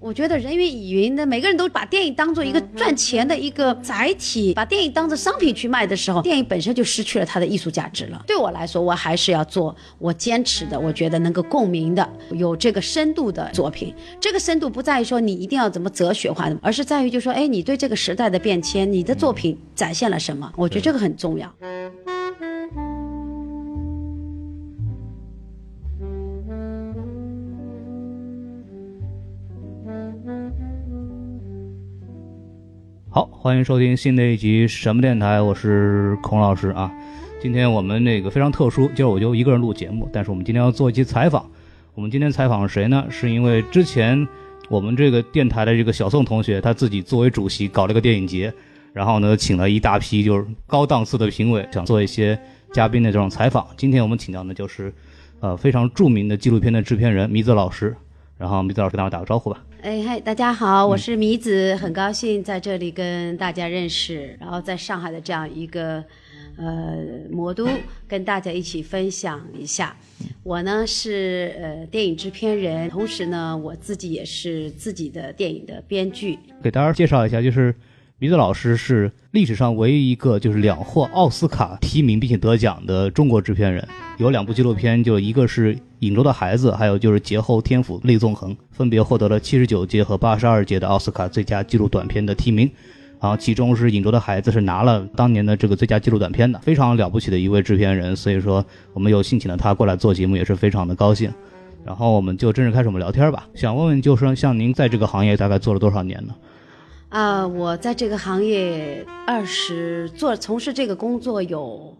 我觉得人云亦云的，每个人都把电影当做一个赚钱的一个载体，把电影当做商品去卖的时候，电影本身就失去了它的艺术价值了。对我来说，我还是要做我坚持的，我觉得能够共鸣的、有这个深度的作品。这个深度不在于说你一定要怎么哲学化的，而是在于就说，哎，你对这个时代的变迁，你的作品展现了什么？我觉得这个很重要。欢迎收听新的一集什么电台，我是孔老师啊。今天我们那个非常特殊，今儿我就一个人录节目，但是我们今天要做一期采访。我们今天采访谁呢？是因为之前我们这个电台的这个小宋同学，他自己作为主席搞了个电影节，然后呢，请了一大批就是高档次的评委，想做一些嘉宾的这种采访。今天我们请到的就是呃非常著名的纪录片的制片人米子老师，然后米子老师跟大家打个招呼吧。哎嗨，大家好，我是米子，很高兴在这里跟大家认识，然后在上海的这样一个呃魔都跟大家一起分享一下。我呢是呃电影制片人，同时呢我自己也是自己的电影的编剧。给大家介绍一下，就是米子老师是历史上唯一一个就是两获奥斯卡提名并且得奖的中国制片人，有两部纪录片，就一个是《影州的孩子》，还有就是《劫后天府泪纵横》，分别获得了七十九届和八十二届的奥斯卡最佳纪录短片的提名。然后其中是《影州的孩子》是拿了当年的这个最佳纪录短片的，非常了不起的一位制片人。所以说我们有幸请了他过来做节目，也是非常的高兴。然后我们就正式开始我们聊天吧。想问问，就是说像您在这个行业大概做了多少年呢？啊、我在这个行业二十做从事这个工作有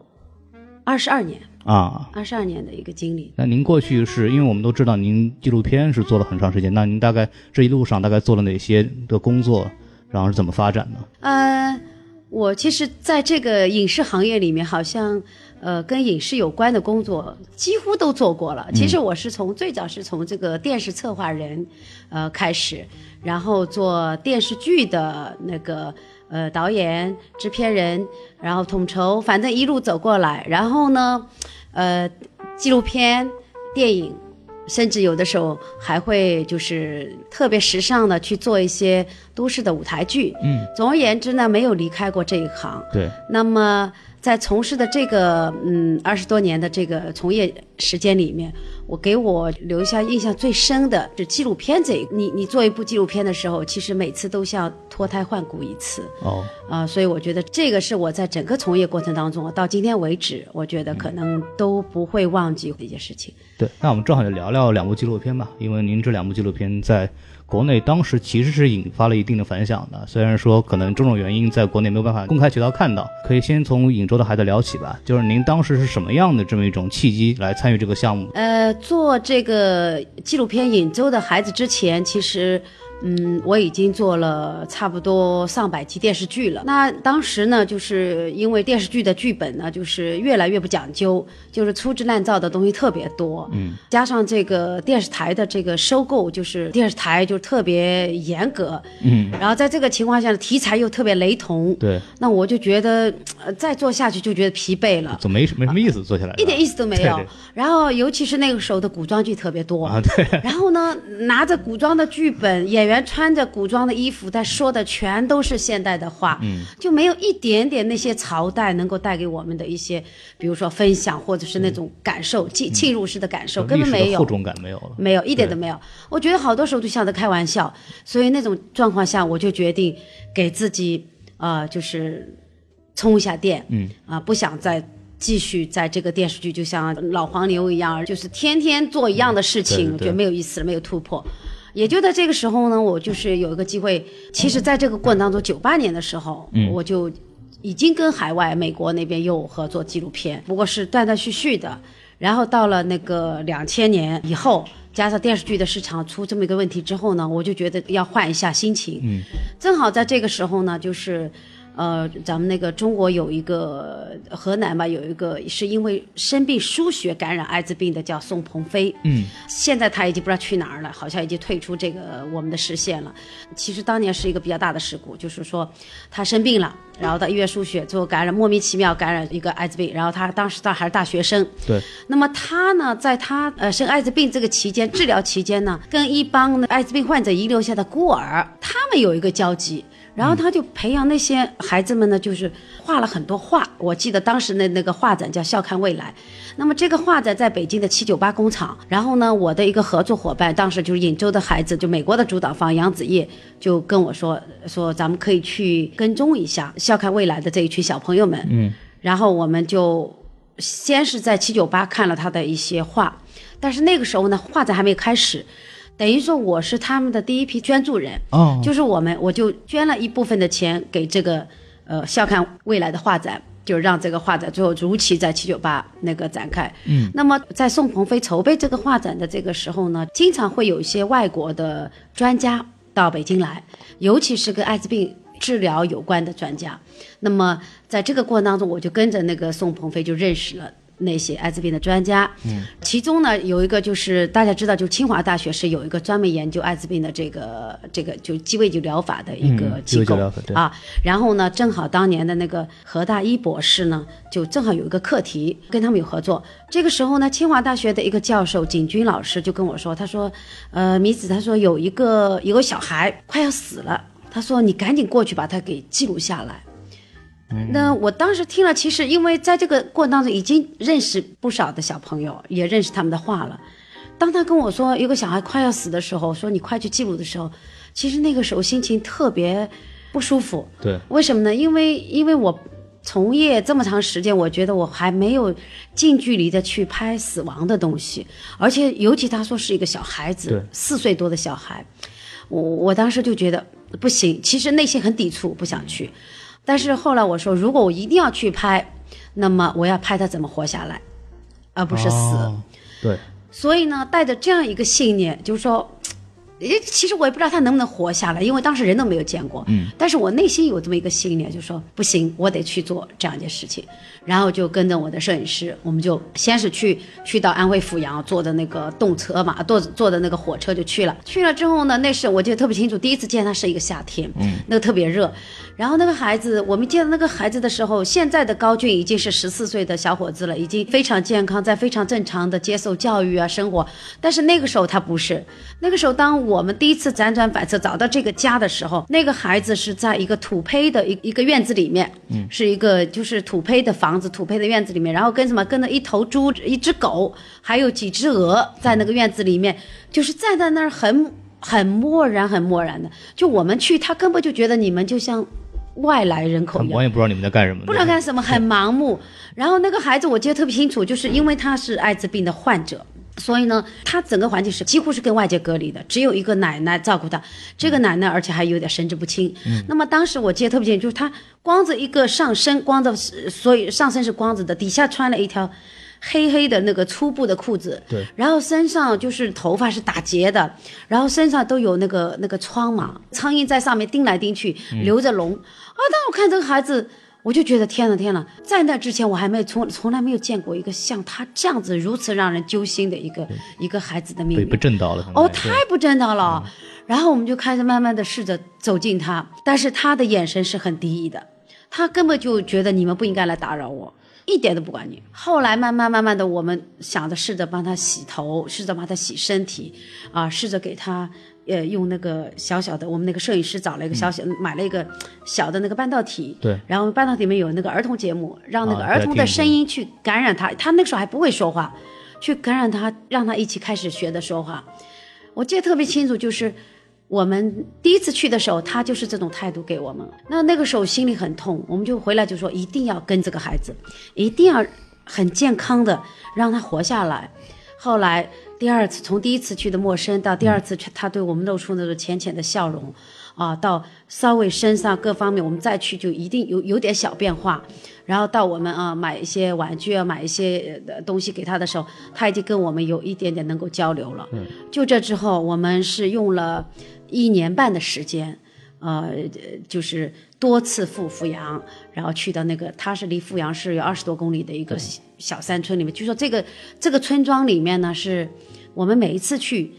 二十二年，啊，二十二年的一个经历。那您过去是因为我们都知道您纪录片是做了很长时间，那您大概这一路上大概做了哪些的工作，然后是怎么发展的？呃，我其实在这个影视行业里面，好像呃跟影视有关的工作几乎都做过了。其实我是从最早是从这个电视策划人呃开始，然后做电视剧的那个呃导演、制片人，然后统筹，反正一路走过来。然后呢，呃，纪录片、电影。甚至有的时候还会就是特别时尚的去做一些都市的舞台剧。嗯，总而言之呢，没有离开过这一行。对，那么在从事的这个嗯二十多年的这个从业时间里面，我给我留下印象最深的是纪录片这一。你你做一部纪录片的时候，其实每次都像脱胎换骨一次哦，啊、所以我觉得这个是我在整个从业过程当中，到今天为止，我觉得可能都不会忘记的一件事情。对，那我们正好就聊聊两部纪录片吧，因为您这两部纪录片在国内当时其实是引发了一定的反响的，虽然说可能种种原因在国内没有办法公开渠道看到，可以先从《尹州的孩子》聊起吧，就是您当时是什么样的这么一种契机来参与这个项目？呃，做这个纪录片《尹州的孩子》之前，其实。嗯，我已经做了差不多上百集电视剧了。那当时呢，就是因为电视剧的剧本呢，就是越来越不讲究，就是粗制滥造的东西特别多。嗯，加上这个电视台的这个收购，就是电视台就特别严格。嗯，然后在这个情况下，题材又特别雷同。对，那我就觉得，呃，再做下去就觉得疲惫了。就没什没什么意思，做下来一点意思都没有。对对然后，尤其是那个时候的古装剧特别多啊，对，然后呢，拿着古装的剧本，演员穿着古装的衣服，但说的全都是现代的话，嗯，就没有一点点那些朝代能够带给我们的一些，比如说分享或者是那种感受，浸浸入式的感受，根本没有厚。重感没有了。没有，一点都没有。我觉得好多时候都像在开玩笑，所以那种状况下，我就决定给自己呃，就是充一下电，嗯，啊、不想再继续在这个电视剧就像老黄牛一样，就是天天做一样的事情，对对我觉得没有意思了，没有突破。也就在这个时候呢，我就是有一个机会，其实在这个过程当中，九八年的时候，嗯我就已经跟海外美国那边又合作纪录片，不过是断断续续的。然后到了那个两千年以后，加上电视剧的市场出这么一个问题之后呢，我就觉得要换一下心情。嗯，正好在这个时候呢，就是。呃，咱们那个中国有一个河南吧，有一个是因为生病输血感染艾滋病的，叫宋鹏飞。嗯，现在他已经不知道去哪儿了，好像已经退出这个我们的视线了。其实当年是一个比较大的事故，就是说他生病了，然后到医院输血，最后感染莫名其妙感染一个艾滋病，然后他当时他还是大学生。对。那么他呢，在他呃生艾滋病这个期间，治疗期间呢，跟一帮艾滋病患者遗留下的孤儿，他们有一个交集。然后他就培养那些孩子们呢，就是画了很多画。我记得当时的那个画展叫“笑看未来”。那么这个画展在北京的七九八工厂。然后呢，我的一个合作伙伴，当时就是颍州的孩子，就美国的主导方杨子叶，就跟我说说咱们可以去跟踪一下“笑看未来”的这一群小朋友们。嗯。然后我们就先是在七九八看了他的一些画，但是那个时候呢，画展还没开始。等于说我是他们的第一批捐助人，哦，就是我们，我就捐了一部分的钱给这个，呃，笑看未来的画展，就让这个画展最后如期在七九八那个展开。嗯，那么在宋鹏飞筹备这个画展的这个时候呢，经常会有一些外国的专家到北京来，尤其是跟艾滋病治疗有关的专家。那么在这个过程当中，我就跟着那个宋鹏飞就认识了。那些艾滋病的专家，嗯，其中呢有一个就是大家知道，就清华大学是有一个专门研究艾滋病的这个这个就鸡尾酒疗法的一个机构啊。然后呢，正好当年的那个何大一博士呢，就正好有一个课题跟他们有合作。这个时候呢，清华大学的一个教授景军老师就跟我说，他说，呃，米子，他说有一个有个小孩快要死了，他说你赶紧过去把他给记录下来。那我当时听了，其实因为在这个过程当中已经认识不少的小朋友，也认识他们的话了。当他跟我说有个小孩快要死的时候，说你快去记录的时候，其实那个时候心情特别不舒服。对，为什么呢？因为因为我从业这么长时间，我觉得我还没有近距离的去拍死亡的东西，而且尤其他说是一个小孩子，四岁多的小孩，我我当时就觉得不行，其实内心很抵触，不想去。但是后来我说，如果我一定要去拍，那么我要拍他怎么活下来，而不是死。对。所以呢，带着这样一个信念，就是说。诶，其实我也不知道他能不能活下来，因为当时人都没有见过。嗯，但是我内心有这么一个信念，就是说不行，我得去做这样一件事情。然后就跟着我的摄影师，我们就先是去去到安徽阜阳，坐的那个动车嘛，坐坐的那个火车就去了。去了之后呢，那是我记得特别清楚，第一次见他是一个夏天，嗯，那个特别热。然后那个孩子，我们见到那个孩子的时候，现在的高俊已经是十四岁的小伙子了，已经非常健康，在非常正常的接受教育啊生活。但是那个时候他不是，那个时候当。我们第一次辗转反侧找到这个家的时候，那个孩子是在一个土坯的一一个院子里面，嗯，是一个就是土坯的房子，土坯的院子里面，然后跟什么跟着一头猪、一只狗，还有几只鹅在那个院子里面，就是站在那儿很很漠然，很漠然的。就我们去，他根本就觉得你们就像外来人口一样，我也不知道你们在干什么，不知道干什么，很盲目。然后那个孩子我记得特别清楚，就是因为他是艾滋病的患者。所以呢，他整个环境是几乎是跟外界隔离的，只有一个奶奶照顾他。这个奶奶而且还有点神志不清。嗯。那么当时我记得特别清楚，就是他光着一个上身，光着所以上身是光着的，底下穿了一条黑黑的那个粗布的裤子。对。然后身上就是头发是打结的，然后身上都有那个那个疮嘛，苍蝇在上面叮来叮去，流着脓。啊！当我看这个孩子。我就觉得天呐天呐，在那之前我还没从从来没有见过一个像他这样子如此让人揪心的一个一个孩子的命运，不正道了。哦，太不正道了。然后我们就开始慢慢的试着走近他，但是他的眼神是很敌意的，他根本就觉得你们不应该来打扰我，一点都不管你。后来慢慢慢慢的，我们想着试着帮他洗头，试着帮他洗身体，啊，试着给他。呃，用那个小小的，我们那个摄影师找了一个小小，买了一个小的那个半导体，对，然后半导体里面有那个儿童节目，让那个儿童的声音去感染他，他那个时候还不会说话，去感染他，让他一起开始学的说话。我记得特别清楚，就是我们第一次去的时候，他就是这种态度给我们，那那个时候心里很痛，我们就回来就说一定要跟这个孩子，一定要很健康的让他活下来。后来。第二次从第一次去的陌生到第二次去，他对我们露出那种浅浅的笑容，啊，到稍微身上各方面我们再去就一定有有点小变化，然后到我们啊买一些玩具啊买一些东西给他的时候，他已经跟我们有一点点能够交流了。嗯就这之后，我们是用了一年半的时间，呃，就是多次赴阜阳，然后去到那个，它是离阜阳市有二十多公里的一个小山村里面。据说这个这个村庄里面呢，是我们每一次去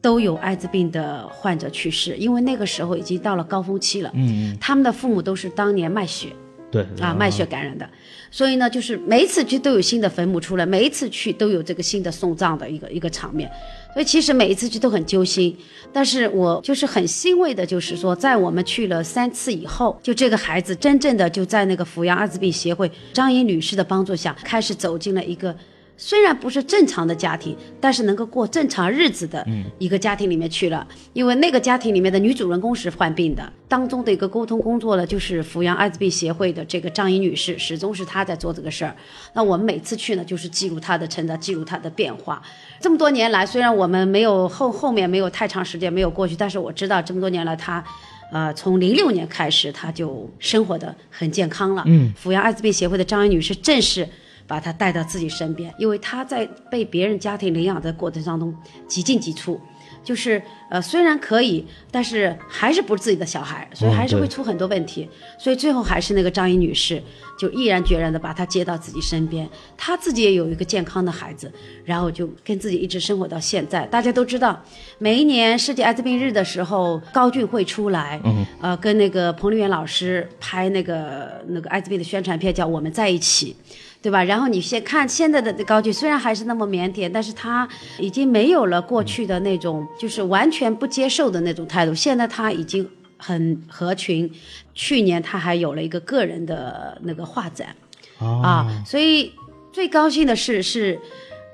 都有艾滋病的患者去世，因为那个时候已经到了高峰期了。嗯，他们的父母都是当年卖血对啊，卖血感染的，所以呢，就是每一次去都有新的坟墓出来，每一次去都有这个新的送葬的一个一个场面。所以其实每一次去都很揪心，但是我就是很欣慰的，就是说在我们去了三次以后，就这个孩子真正的就在那个阜阳艾滋病协会张颖女士的帮助下，开始走进了一个。虽然不是正常的家庭，但是能够过正常日子的一个家庭里面去了。因为那个家庭里面的女主人公是患病的，当中的一个沟通工作呢，就是阜阳艾滋病协会的这个张颖女士，始终是她在做这个事儿。那我们每次去呢，就是记录她的成长，记录她的变化。这么多年来，虽然我们没有后后面没有太长时间没有过去，但是我知道这么多年来她。呃，从零六年开始，她就生活的很健康了。嗯，阜阳艾滋病协会的张颖女士正是把他带到自己身边，因为他在被别人家庭领养的过程当中几进几出，就是呃虽然可以，但是还是不是自己的小孩，所以还是会出很多问题。所以最后还是那个张怡女士就毅然决然的把他接到自己身边，她自己也有一个健康的孩子，然后就跟自己一直生活到现在。大家都知道，每一年世界艾滋病日的时候，高俊会出来，呃，跟那个彭丽媛老师拍那个那个艾滋病的宣传片，叫《我们在一起》。对吧？然后你先看现在的高俊，虽然还是那么腼腆，但是他已经没有了过去的那种，就是完全不接受的那种态度。现在他已经很合群。去年他还有了一个个人的那个画展，啊，所以最高兴的是是，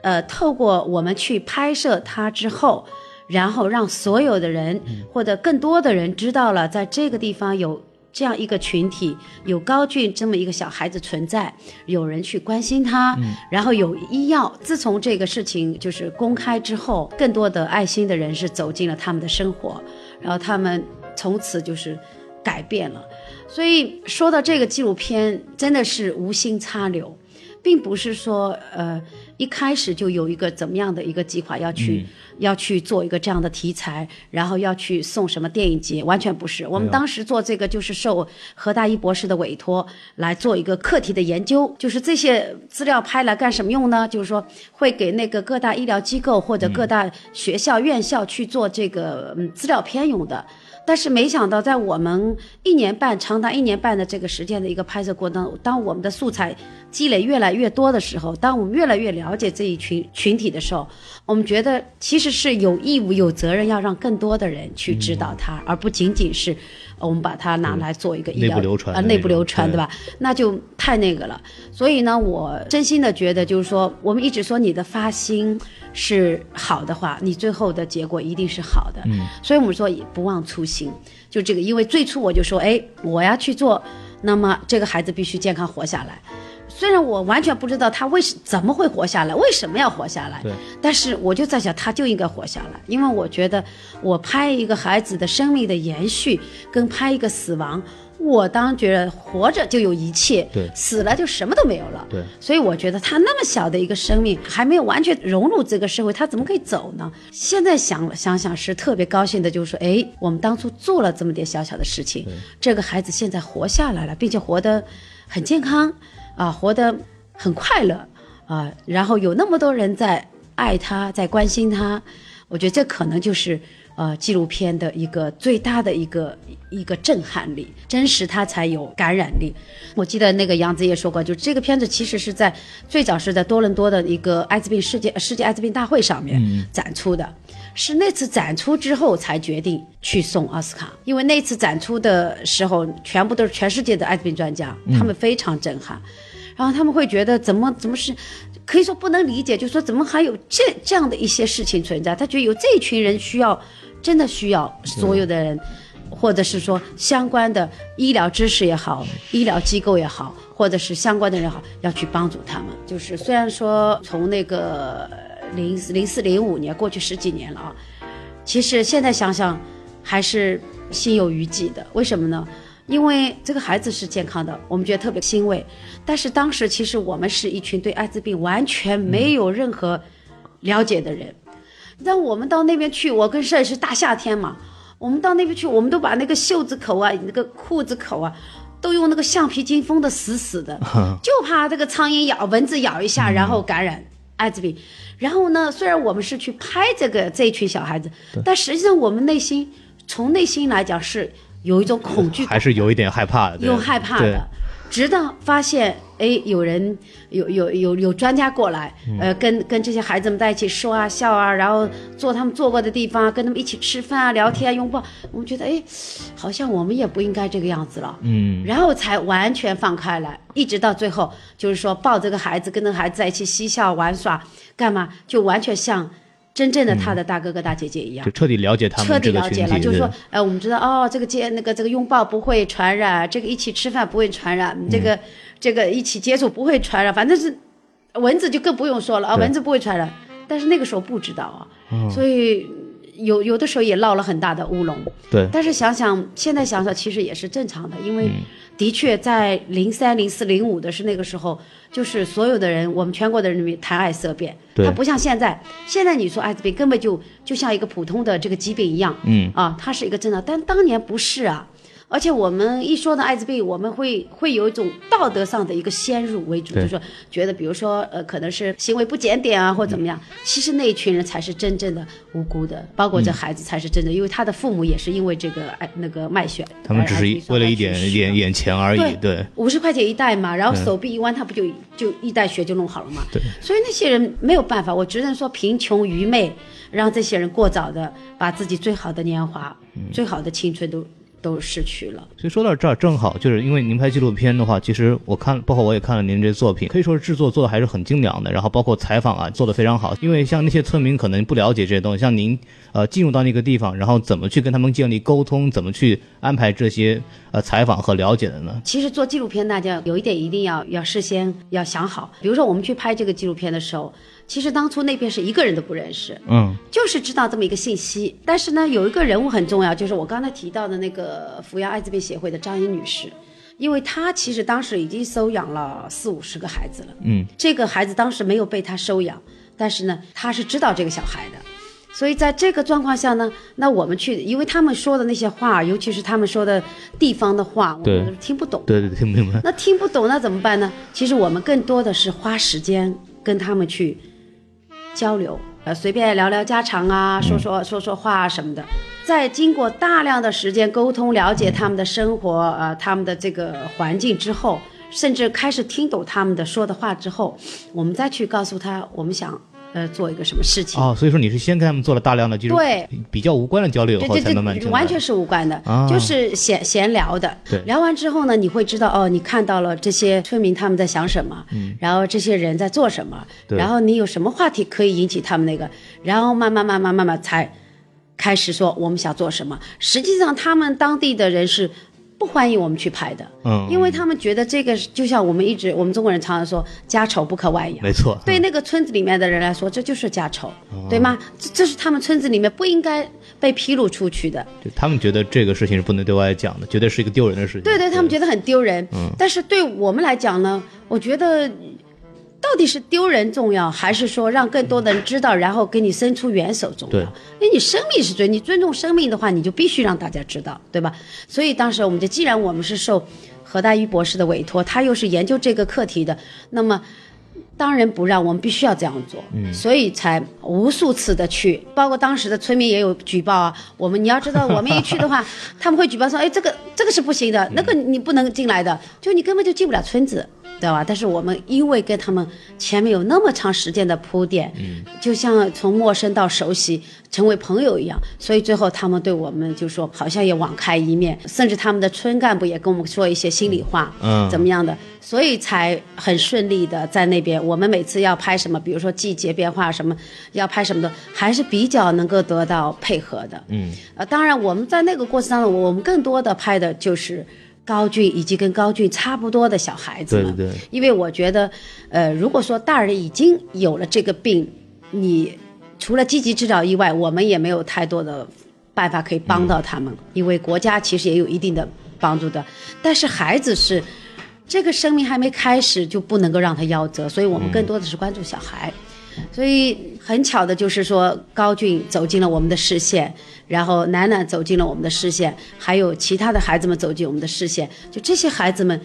呃，透过我们去拍摄他之后，然后让所有的人或者更多的人知道了，在这个地方有。这样一个群体，有高俊这么一个小孩子存在，有人去关心他，然后有医药。自从这个事情就是公开之后，更多的爱心的人是走进了他们的生活，然后他们从此就是改变了。所以说到这个纪录片，真的是无心插柳，并不是说呃一开始就有一个怎么样的一个计划要去。要去做一个这样的题材，然后要去送什么电影节，完全不是。我们当时做这个就是受何大一博士的委托来做一个课题的研究，就是这些资料拍来干什么用呢？就是说会给那个各大医疗机构或者各大学校院校去做这个嗯资料片用的。但是没想到，在我们一年半长达一年半的这个时间的一个拍摄过程当中，当我们的素材积累越来越多的时候，当我们越来越了解这一群群体的时候，我们觉得其实是有义务、有责任要让更多的人去知道它，而不仅仅是我们把它拿来做一个医疗啊内部流传，对吧？那就太那个了。所以呢，我真心的觉得，就是说，我们一直说你的发心。是好的话，你最后的结果一定是好的。嗯，所以我们说不忘初心，就这个。因为最初我就说，哎，我要去做，那么这个孩子必须健康活下来。虽然我完全不知道他为什怎么会活下来，为什么要活下来，但是我就在想，他就应该活下来，因为我觉得我拍一个孩子的生命的延续，跟拍一个死亡。我当觉得活着就有一切，对，死了就什么都没有了，对。所以我觉得他那么小的一个生命，还没有完全融入这个社会，他怎么可以走呢？现在想想想是特别高兴的，就是说，哎，我们当初做了这么点小小的事情，这个孩子现在活下来了，并且活得很健康，啊，活得很快乐，啊，然后有那么多人在爱他，在关心他，我觉得这可能就是。呃，纪录片的一个最大的一个一个震撼力，真实它才有感染力。我记得那个杨子也说过，就这个片子其实是在最早是在多伦多的一个艾滋病世界世界艾滋病大会上面展出的，是那次展出之后才决定去送奥斯卡，因为那次展出的时候全部都是全世界的艾滋病专家，他们非常震撼，然后他们会觉得怎么怎么是。可以说不能理解，就说怎么还有这这样的一些事情存在？他觉得有这一群人需要，真的需要所有的人，或者是说相关的医疗知识也好，医疗机构也好，或者是相关的人好，要去帮助他们。就是虽然说从那个零零四零五年过去十几年了啊，其实现在想想还是心有余悸的。为什么呢？因为这个孩子是健康的，我们觉得特别欣慰。但是当时其实我们是一群对艾滋病完全没有任何了解的人。当我们到那边去，我跟摄影师大夏天嘛，我们到那边去，我们都把那个袖子口啊、那个裤子口啊，都用那个橡皮筋封得死死的，就怕这个苍蝇咬、蚊子咬一下，然后感染艾滋病。然后呢，虽然我们是去拍这个这一群小孩子，但实际上我们内心从内心来讲是有一种恐惧，还是有一点害怕的，对。有害怕的。直到发现，哎，有人有有有有专家过来，嗯。呃，跟跟这些孩子们在一起说啊笑啊，然后坐他们坐过的地方，跟他们一起吃饭啊、聊天啊、拥抱，我们觉得，哎，好像我们也不应该这个样子了。嗯，然后才完全放开来，一直到最后，就是说抱这个孩子，跟那个孩子在一起嬉笑玩耍，干嘛？就完全像真正的他的大哥哥大姐姐一样。就。彻底了解他彻们这个底了解了，就是说对，呃，我们知道哦，这个接那个这个拥抱不会传染，这个一起吃饭不会传染，这嗯个这个一起接触不会传染，反正是蚊子就更不用说了啊，蚊子不会传染，但是那个时候不知道啊，嗯所以有有的时候也闹了很大的乌龙。对，但是想想现在想想，其实也是正常的，因嗯为的确在零三、零四、零五的是那个时候，就是所有的人，我们全国的人民谈爱色变，对它不像现在，现在你说艾滋病根本就就像一个普通的这个疾病一样，嗯啊，它是一个正常，但当年不是啊。而且我们一说到艾滋病，我们会会有一种道德上的一个先入为主，就是说觉得，比如说呃，可能是行为不检点啊，或怎么样。其实那一群人才是真正的无辜的，包括这孩子才是真的，因为他的父母也是因为这个爱那个卖血，他们只是为了一点去世眼眼钱而已，对，五十块钱一袋嘛，然后手臂一弯，他不就就一袋血就弄好了嘛？对。所以那些人没有办法，我只能说贫穷愚昧，让这些人过早的把自己最好的年华、嗯最好的青春都都失去了。所以说到这儿，正好就是因为您拍纪录片的话，其实我看，包括我也看了您这作品，可以说是制作做的还是很精良的，然后包括采访啊做的非常好。因为像那些村民可能不了解这些东西，像您呃进入到那个地方，然后怎么去跟他们建立沟通，怎么去安排这些呃采访和了解的呢？其实做纪录片，大家有一点一定要要事先要想好。比如说我们去拍这个纪录片的时候，其实当初那边是一个人都不认识，嗯就是知道这么一个信息。但是呢，有一个人物很重要，就是我刚才提到的那个阜阳艾滋病协会的张英女士，因为她其实当时已经收养了四五十个孩子了。嗯，这个孩子当时没有被她收养，但是呢，她是知道这个小孩的。所以在这个状况下呢，那我们去，因为他们说的那些话，尤其是他们说的地方的话，我对们听不懂。对对，听不明白。那听不懂那怎么办呢？其实我们更多的是花时间跟他们去交流，呃，随便聊聊家常啊，说说说说话啊什么的。在经过大量的时间沟通、了解他们的生活，呃，他们的这个环境之后，甚至开始听懂他们的说的话之后，我们再去告诉他我们想呃做一个什么事情。哦，所以说你是先跟他们做了大量的就是对比较无关的交流以后，对对才慢慢对，完全是无关的，啊就是闲闲聊的。对聊完之后呢，你会知道哦，你看到了这些村民他们在想什么，然后这些人在做什么，然后你有什么话题可以引起他们那个，然后慢慢慢慢慢慢才开始说我们想做什么。实际上，他们当地的人是不欢迎我们去拍的，嗯，因为他们觉得这个就像我们一直我们中国人常常说家丑不可外扬。没错，对那个村子里面的人来说，这就是家丑，对吗？这这是他们村子里面不应该被披露出去的。对他们觉得这个事情是不能对外讲的，绝对是一个丢人的事情。对对，他们觉得很丢人。嗯但是对我们来讲呢，我觉得到底是丢人重要，还是说让更多的人知道，然后给你伸出援手重要？对因为你生命是尊，你尊重生命的话，你就必须让大家知道，对吧？所以当时我们就，既然我们是受何大一博士的委托，他又是研究这个课题的，那么。当仁不让，我们必须要这样做，嗯，所以才无数次的去，包括当时的村民也有举报啊。我们你要知道，我们一去的话，他们会举报说，哎，这个这个是不行的，那个你不能进来的，就你根本就进不了村子，对吧？但是我们因为跟他们前面有那么长时间的铺垫，嗯，就像从陌生到熟悉，成为朋友一样，所以最后他们对我们就说好像也网开一面，甚至他们的村干部也跟我们说一些心里话，嗯怎么样的，所以才很顺利的在那边。我们每次要拍什么，比如说季节变化什么，要拍什么的，还是比较能够得到配合的。嗯，呃，当然我们在那个过程当中，我们更多的拍的就是高俊以及跟高俊差不多的小孩子们。对因为我觉得，呃，如果说大人已经有了这个病，你除了积极治疗以外，我们也没有太多的办法可以帮到他们，因为国家其实也有一定的帮助的。但是孩子是这个生命还没开始，就不能够让他夭折，所以我们更多的是关注小孩。所以很巧的就是说，高俊走进了我们的视线，然后楠楠走进了我们的视线，还有其他的孩子们走进我们的视线，就这些孩子们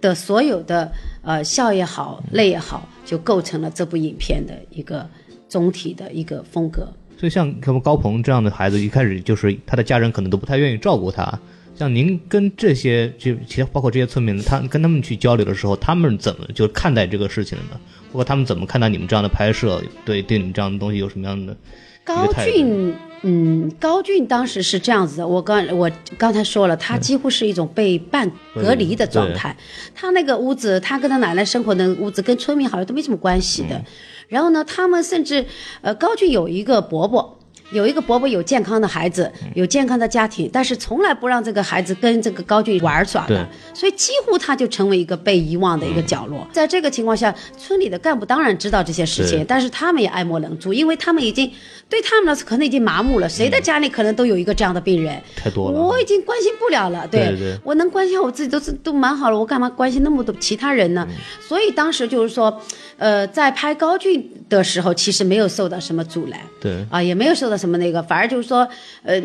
的所有的呃笑也好，泪也好，就构成了这部影片的一个总体的一个风格。所以像什么高鹏这样的孩子，一开始就是他的家人可能都不太愿意照顾他。像您跟这些就其实包括这些村民，他跟他们去交流的时候，他们怎么就看待这个事情的呢？包括他们怎么看待你们这样的拍摄？对对，你们这样的东西有什么样的？高俊，嗯，高俊当时是这样子的。我刚我刚才说了，他几乎是一种被半隔离的状态。他那个屋子，他跟他奶奶生活的屋子，跟村民好像都没什么关系的。然后呢，他们甚至，呃，高俊有一个伯伯。有一个伯伯有健康的孩子，有健康的家庭，但是从来不让这个孩子跟这个高俊玩耍的，所以几乎他就成为一个被遗忘的一个角落。在这个情况下，村里的干部当然知道这些事情，但是他们也爱莫能助，因为他们已经对他们来说可能已经麻木了。谁的家里可能都有一个这样的病人？太多了，我已经关心不了了。对对，我能关心我自己都是都蛮好了，我干嘛关心那么多其他人呢？所以当时就是说。呃，在拍高俊的时候，其实没有受到什么阻拦，对啊，也没有受到什么那个，反而就是说，呃，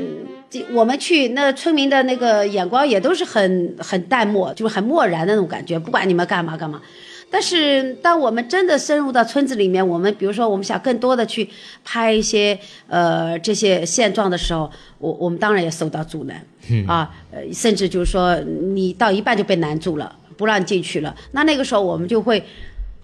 我们去那村民的那个眼光也都是很很淡漠，就是很漠然的那种感觉，不管你们干嘛干嘛。但是当我们真的深入到村子里面，我们比如说我们想更多的去拍一些呃这些现状的时候，我我们当然也受到阻拦，啊，呃，甚至就是说你到一半就被拦住了，不让进去了，那那个时候我们就会。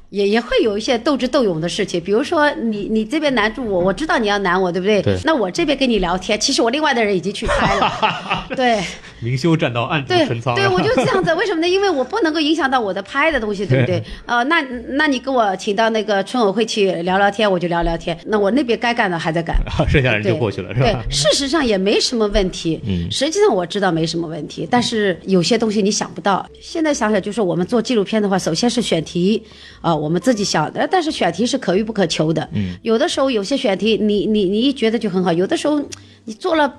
也也会有一些斗智斗勇的事情，比如说你你这边难住我，我知道你要难我，对不对？对。那我这边跟你聊天，其实我另外的人已经去拍了。对。明修栈道，暗度陈仓。对，我就这样子。为什么呢？因为我不能够影响到我的拍的东西，对不对？呃，那那你给我请到那个村委会去聊聊天，我就聊聊天。那我那边该干的还在干，剩下人就过去了，是吧？对，事实上也没什么问题。嗯。实际上我知道没什么问题，但是有些东西你想不到。现在想想，就是我们做纪录片的话，首先是选题，啊，我们自己想的。但是选题是可遇不可求的。嗯。有的时候有些选题，你你你一觉得就很好，有的时候你做了。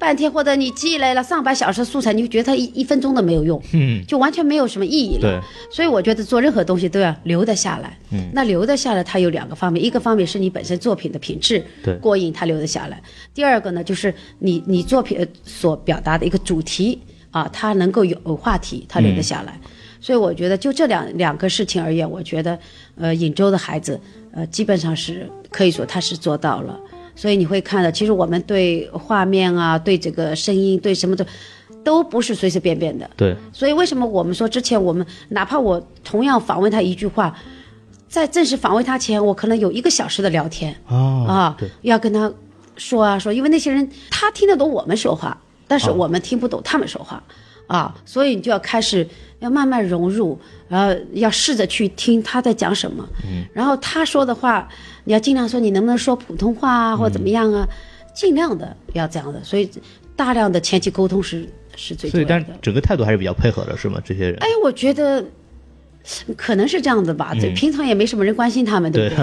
半天或者你积累了上百小时素材，你就觉得它一一分钟都没有用，嗯，就完全没有什么意义了。对，所以我觉得做任何东西都要留得下来。嗯，那留得下来，它有两个方面，一个方面是你本身作品的品质对过硬，它留得下来；第二个呢，就是你你作品所表达的一个主题啊，它能够有话题，它留得下来。所以我觉得就这两两个事情而言，我觉得呃，颍州的孩子呃，基本上是可以说他是做到了。所以你会看到，其实我们对画面啊，对这个声音，对什么都，都不是随随便便的。对。所以为什么我们说之前我们哪怕我同样访问他一句话，在正式访问他前，我可能有一个小时的聊天啊啊，要跟他说啊说，因为那些人他听得懂我们说话，但是我们听不懂他们说话啊，所以你就要开始要慢慢融入，然后要试着去听他在讲什么，嗯，然后他说的话。你要尽量说，你能不能说普通话啊，或怎么样啊？尽量的要这样的，所以大量的前期沟通是是最重要的。所以，但整个态度还是比较配合的，是吗？这些人？哎，我觉得可能是这样子吧。就平常也没什么人关心他们，对不对？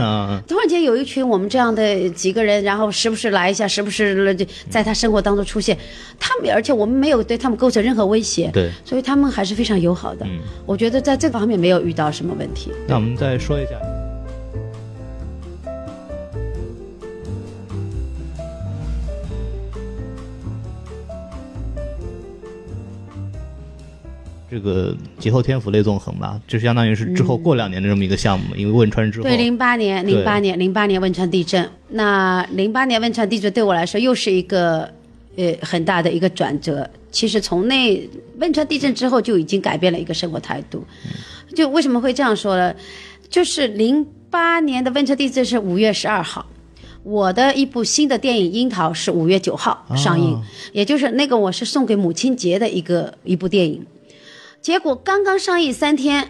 突然间有一群我们这样的几个人，然后时不时来一下，时不时就在他生活当中出现。他们，而且我们没有对他们构成任何威胁，对，所以他们还是非常友好的。我觉得在这方面没有遇到什么问题。那我们再说一下。这个劫后天府类纵横吧，就相当于是之后过两年的这么一个项目，因为汶川之后，对，零八年，零八年，零八年汶川地震，那零八年汶川地震对我来说又是一个呃很大的一个转折。其实从那汶川地震之后就已经改变了一个生活态度。就为什么会这样说呢？就是零八年的汶川地震是五月十二号，我的一部新的电影《樱桃》是五月九号上映，也就是那个我是送给母亲节的一个一部电影。结果刚刚上映三天，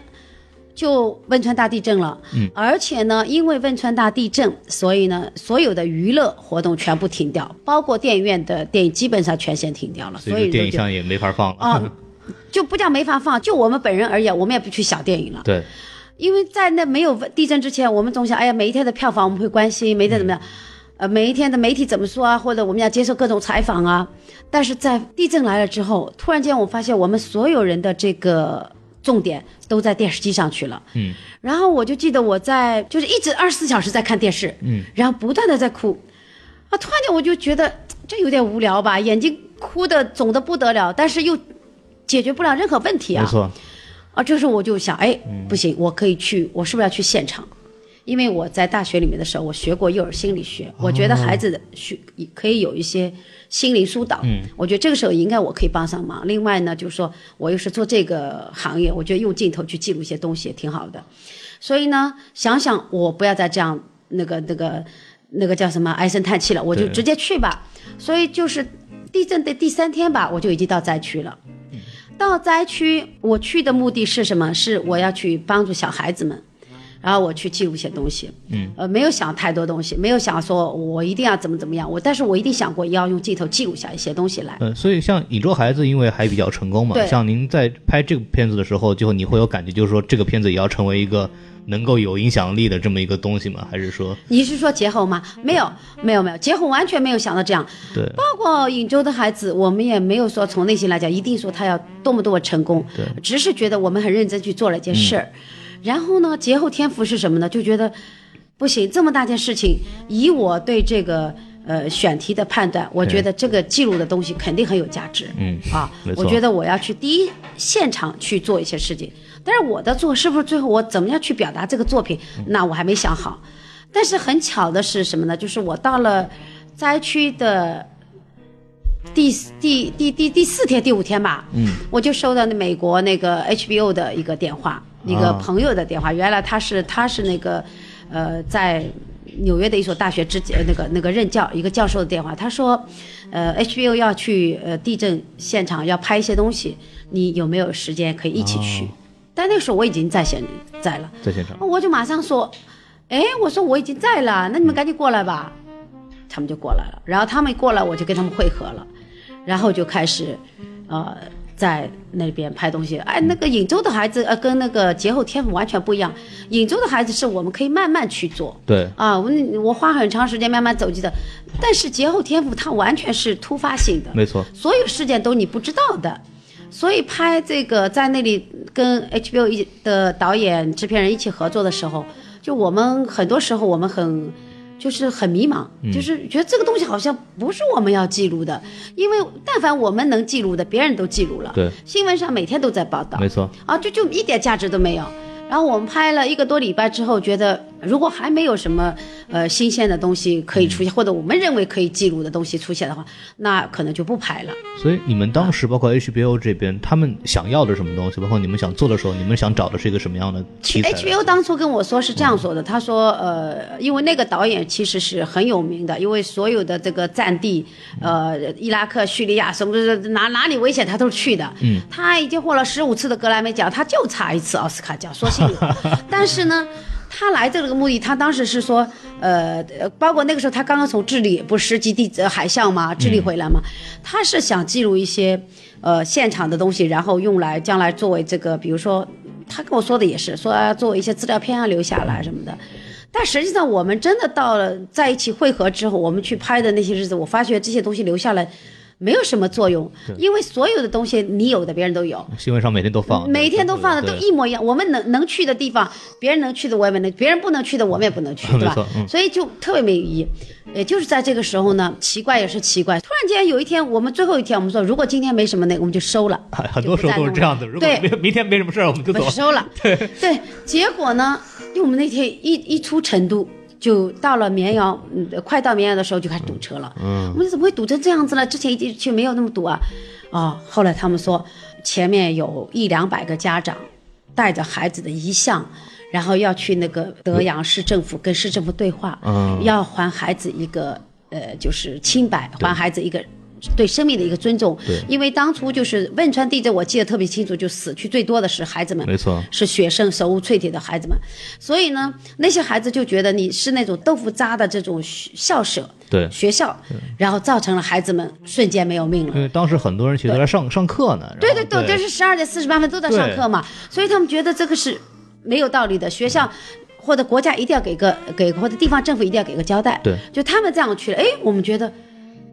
就汶川大地震了。嗯，而且呢，因为汶川大地震，所以呢，所有的娱乐活动全部停掉，包括电影院的电影基本上全线停掉了。所以电影上也没法放了。啊，就不叫没法放，就我们本人而言，我们也不去想电影了。对，因为在那没有地震之前，我们总想，哎呀，每一天的票房我们会关心，每天怎么样？呃，每一天的媒体怎么说啊？或者我们要接受各种采访啊？但是在地震来了之后，突然间我发现我们所有人的这个重点都在电视机上去了。嗯，然后我就记得我在就是一直二十四小时在看电视，嗯，然后不断的在哭，啊，突然间我就觉得这有点无聊吧，眼睛哭的肿的不得了，但是又解决不了任何问题啊。没错，啊，这时候我就想，哎，不行，我可以去，我是不是要去现场？因为我在大学里面的时候，我学过幼儿心理学，我觉得孩子的需可以有一些心灵疏导，嗯，我觉得这个时候应该我可以帮上忙。另外呢，就是说我又是做这个行业，我觉得用镜头去记录一些东西也挺好的。所以呢，想想我不要再这样那个那个那个叫什么唉声叹气了，我就直接去吧。所以就是地震的第三天吧，我就已经到灾区了。到灾区，我去的目的是什么？是我要去帮助小孩子们，然后我去记录一些东西。嗯，呃，没有想太多东西，没有想说我一定要怎么怎么样，我但是我一定想过要用镜头记录下一些东西来。嗯，所以像《影洲孩子》，因为还比较成功嘛，对像您在拍这个片子的时候，就你会有感觉，就是说这个片子也要成为一个能够有影响力的这么一个东西吗？还是说，你是说结后吗？没有，没有，没有，结后完全没有想到这样。对，包括尹州的孩子，我们也没有说从内心来讲，一定说他要多么多么成功，对只是觉得我们很认真去做了一件事儿。然后呢，节后天福是什么呢？就觉得不行，这么大件事情，以我对这个呃选题的判断，我觉得这个记录的东西肯定很有价值。嗯，啊我觉得我要去第一现场去做一些事情，但是我的做是不是最后我怎么样去表达这个作品，那我还没想好。但是很巧的是什么呢？就是我到了灾区的第第第第第四天、第五天吧，嗯，我就收到那美国那个 HBO 的一个电话，一个啊朋友的电话。原来他是他是那个呃在纽约的一所大学之呃那个那个任教一个教授的电话，他说，呃 HBO 要去呃地震现场要拍一些东西，你有没有时间可以一起去？哦但那个时候我已经在现在了。在现场，我就马上说，哎，我说我已经在了，那你们赶紧过来吧。他们就过来了，然后他们过来，我就跟他们会合了，然后就开始，呃，在那边拍东西。哎，那个颍州的孩子，呃，跟那个节后天赋完全不一样。颍州的孩子是我们可以慢慢去做，对，啊，我我花很长时间慢慢走进的，但是节后天赋它完全是突发性的，没错，所有事件都你不知道的，所以拍这个在那里跟 HBO 一的导演、制片人一起合作的时候，就我们很多时候我们很。就是很迷茫，就是觉得这个东西好像不是我们要记录的，因为但凡我们能记录的，别人都记录了。对，新闻上每天都在报道。没错，啊，就就一点价值都没有。然后我们拍了一个多礼拜之后，觉得如果还没有什么呃新鲜的东西可以出现，或者我们认为可以记录的东西出现的话，那可能就不拍了。所以你们当时包括 HBO 这边，他们想要的什么东西，包括你们想做的时候，你们想找的是一个什么样的题材？HBO 当初跟我说是这样说的，他说，呃，因为那个导演其实是很有名的，因为所有的这个战地，呃，伊拉克、叙利亚什么的哪哪里危险他都是去的。嗯，他已经获了十五次的格莱美奖，他就差一次奥斯卡奖，说心里话。但是呢。他来这个目的，他当时是说，呃，呃包括那个时候他刚刚从智利不是十级地呃海啸嘛，智利回来嘛，他是想记录一些呃现场的东西，然后用来将来作为这个，比如说他跟我说的也是，说要作为一些资料片啊留下来什么的。但实际上，我们真的到了在一起汇合之后，我们去拍的那些日子，我发觉这些东西留下来没有什么作用，因为所有的东西你有的别人都有，新闻上每天都放，每天都放的都一模一样。我们能能去的地方，别人能去的我也没能，别人不能去的我们也不能去，对吧？嗯所以就特别没意义。也就是在这个时候呢，奇怪也是奇怪，突然间有一天，我们最后一天，我们说如果今天没什么那个，我们就收了。很多时候都是这样的。如果对明明天没什么事儿，我们就走我就。收了。对结果呢，因为我们那天一一出成都，就到了绵阳，嗯，快到绵阳的时候就开始堵车了。嗯，我们怎么会堵成这样子呢？之前一进去没有那么堵啊。啊、后来他们说，前面有一两百个家长带着孩子的遗像。然后要去那个德阳市政府跟市政府对话，嗯要还孩子一个呃，就是清白，还孩子一个对生命的一个尊重。对因为当初就是汶川地震，我记得特别清楚，就死去最多的是孩子们，没错，是学生手无寸铁的孩子们，所以呢，那些孩子就觉得你是那种豆腐渣的这种校舍对，学校，然后造成了孩子们瞬间没有命了因。为当时很多人其实都在上上课呢。对对对，就是十二点四十八分都在上课嘛，所以他们觉得这个是没有道理的。学校或者国家一定要给个给或者地方政府一定要给个交代。对，就他们这样去了，哎，我们觉得，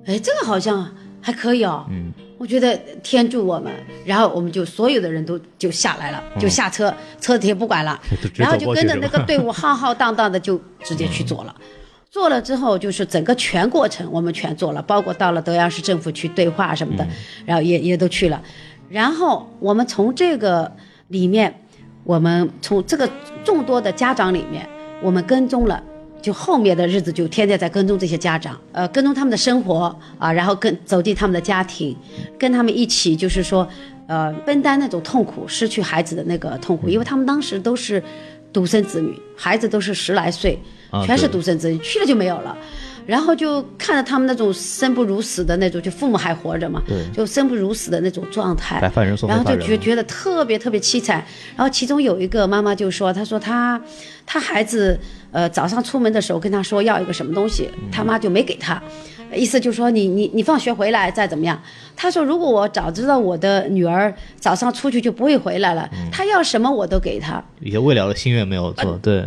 哎，这个好像还可以哦。嗯，我觉得天助我们，然后我们就所有的人都就下来了，就下车，车子也不管了，然后就跟着那个队伍浩浩荡荡的就直接去做了。做了之后，就是整个全过程我们全做了，包括到了德阳市政府去对话什么的，然后也也都去了。然后我们从这个里面，我们从这个众多的家长里面，我们跟踪了。就后面的日子就天天在跟踪这些家长，呃，跟踪他们的生活啊，然后跟走进他们的家庭，跟他们一起就是说，呃，分担那种痛苦，失去孩子的那个痛苦，因为他们当时都是独生子女，孩子都是十来岁，啊全是独生子女，去了就没有了。然后就看着他们那种生不如死的那种，就父母还活着嘛，对就生不如死的那种状态，然后就觉觉得特别特别凄惨。然后其中有一个妈妈就说，她说她她孩子呃早上出门的时候跟他说要一个什么东西，他妈就没给他，意思就是说你你你放学回来再怎么样。他说如果我早知道我的女儿早上出去就不会回来了，他要什么我都给他。一些未了的心愿没有呃做，对，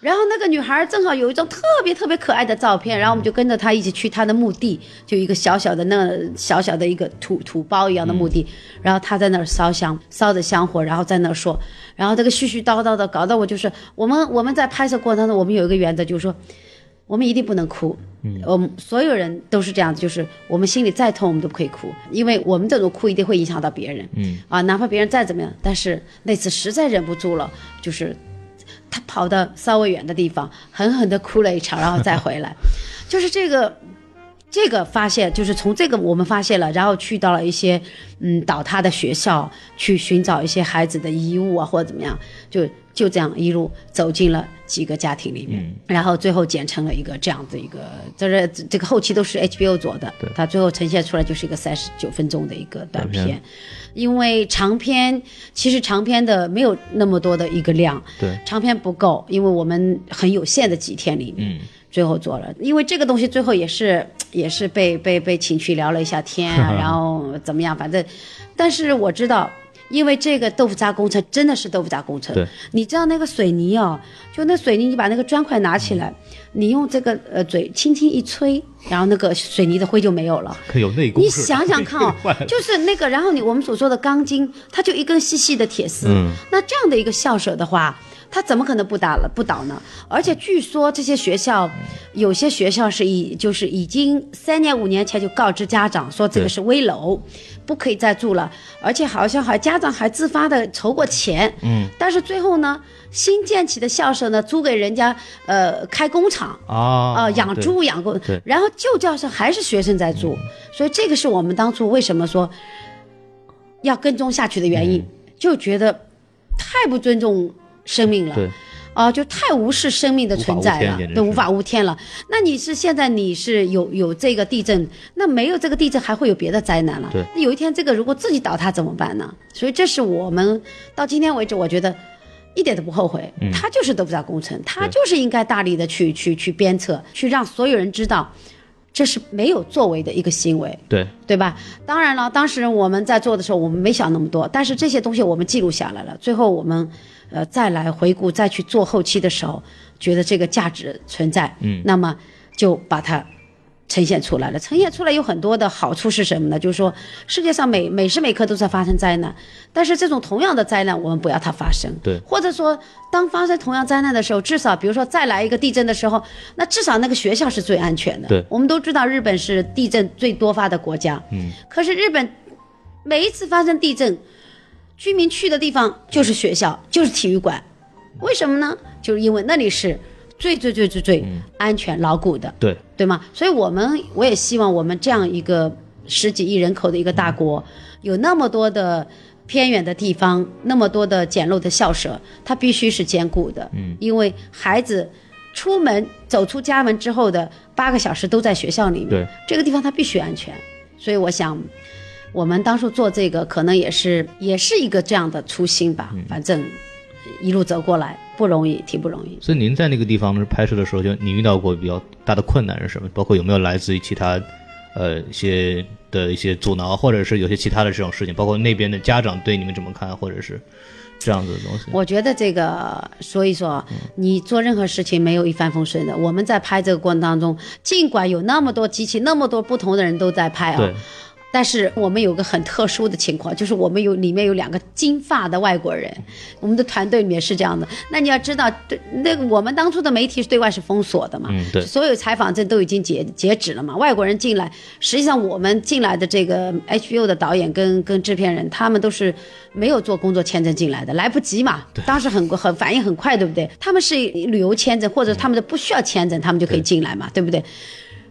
然后那个女孩正好有一张特别特别可爱的照片，然后我们就跟着她一起去她的墓地，就一个小小的那小小的一个土土包一样的墓地，然后她在那儿烧香，烧着香火，然后在那儿说，然后这个絮絮叨叨的，搞得我就是我们我们在拍摄过程当中，我们有一个原则，就是说。我们一定不能哭，嗯，我们所有人都是这样子，就是我们心里再痛，我们都不可以哭，因为我们这种哭一定会影响到别人，嗯，啊，哪怕别人再怎么样，但是那次实在忍不住了，就是他跑到稍微远的地方，狠狠地哭了一场，然后再回来，就是这个。这个发现就是从这个我们发现了，然后去到了一些嗯倒塌的学校，去寻找一些孩子的遗物啊或者怎么样，就就这样一路走进了几个家庭里面，然后最后剪成了一个这样的一个，这是这个后期都是 HBO 做的，它最后呈现出来就是一个三十九分钟的一个短短片。片，因为长片其实长片的没有那么多的一个量，对，长片不够，因为我们很有限的几天里面，嗯。最后做了，因为这个东西最后也是也是被被被请去聊了一下天啊，然后怎么样，反正，但是我知道。因为这个豆腐渣工程真的是豆腐渣工程。对，你知道那个水泥哦，就那水泥，你把那个砖块拿起来，你用这个呃嘴轻轻一吹，然后那个水泥的灰就没有了。可有内功。你想想看哦，就是那个，然后你我们所说的钢筋，它就一根细细的铁丝，嗯。那这样的一个校舍的话，它怎么可能不打了不倒呢？而且据说这些学校，有些学校是已就是已经三年五年前就告知家长说这个是危楼，不可以再住了，而且好像还家长还自发的筹过钱，嗯，但是最后呢，新建起的校舍呢租给人家呃开工厂。啊啊、养猪养过对，然后旧教室还是学生在住，所以这个是我们当初为什么说要跟踪下去的原因，就觉得太不尊重生命了。对，啊、就太无视生命的存在了都无法无天了。那你是现在你是有有这个地震，那没有这个地震还会有别的灾难了。对那有一天这个如果自己倒塌怎么办呢？所以这是我们到今天为止，我觉得一点都不后悔。嗯它就是得不到工程，他就是应该大力的去去去鞭策，去让所有人知道。这是没有作为的一个行为，对，对吧？当然了，当时我们在做的时候，我们没想那么多，但是这些东西我们记录下来了。最后我们，呃，再来回顾，再去做后期的时候，觉得这个价值存在，嗯，那么就把它呈现出来了。呈现出来有很多的好处是什么呢？就是说，世界上每每时每刻都在发生灾难，但是这种同样的灾难，我们不要它发生。对或者说，当发生同样灾难的时候，至少比如说再来一个地震的时候，那至少那个学校是最安全的。对我们都知道日本是地震最多发的国家，嗯，可是日本每一次发生地震，居民去的地方就是学校，就是体育馆，为什么呢？就是因为那里是最最最最最安全牢固的。对，对吗？所以我们我也希望我们这样一个十几亿人口的一个大国，有那么多的偏远的地方，那么多的简陋的校舍，它必须是坚固的。嗯，因为孩子出门走出家门之后的八个小时都在学校里面，对，这个地方它必须安全。所以我想。我们当初做这个，可能也是也是一个这样的初心吧。反正一路走过来不容易，挺不容易。所以您在那个地方拍摄的时候，就你遇到过比较大的困难是什么？包括有没有来自于其他，呃，一些的一些阻挠，或者是有些其他的这种事情，包括那边的家长对你们怎么看，或者是这样子的东西。我觉得这个，所以说你做任何事情没有一帆风顺的。我们在拍这个过程当中，尽管有那么多机器，那么多不同的人都在拍啊、对，但是我们有个很特殊的情况，就是我们有里面有两个金发的外国人，我们的团队里面是这样的。那你要知道，对那个我们当初的媒体是对外是封锁的嘛，嗯对所有采访证都已经截截止了嘛。外国人进来，实际上我们进来的这个 HBO 的导演跟跟制片人，他们都是没有做工作签证进来的，来不及嘛。当时很很反应很快，对不对？他们是旅游签证或者他们的不需要签证，他们就可以进来嘛，对不对？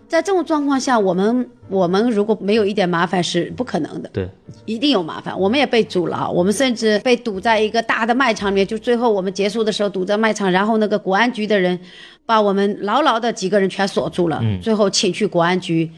在这种状况下，我们我们如果没有一点麻烦是不可能的，对，一定有麻烦。我们也被阻了，我们甚至被堵在一个大的卖场里面，就最后我们结束的时候堵在卖场，然后那个国安局的人把我们牢牢的几个人全锁住了，最后请去国安局。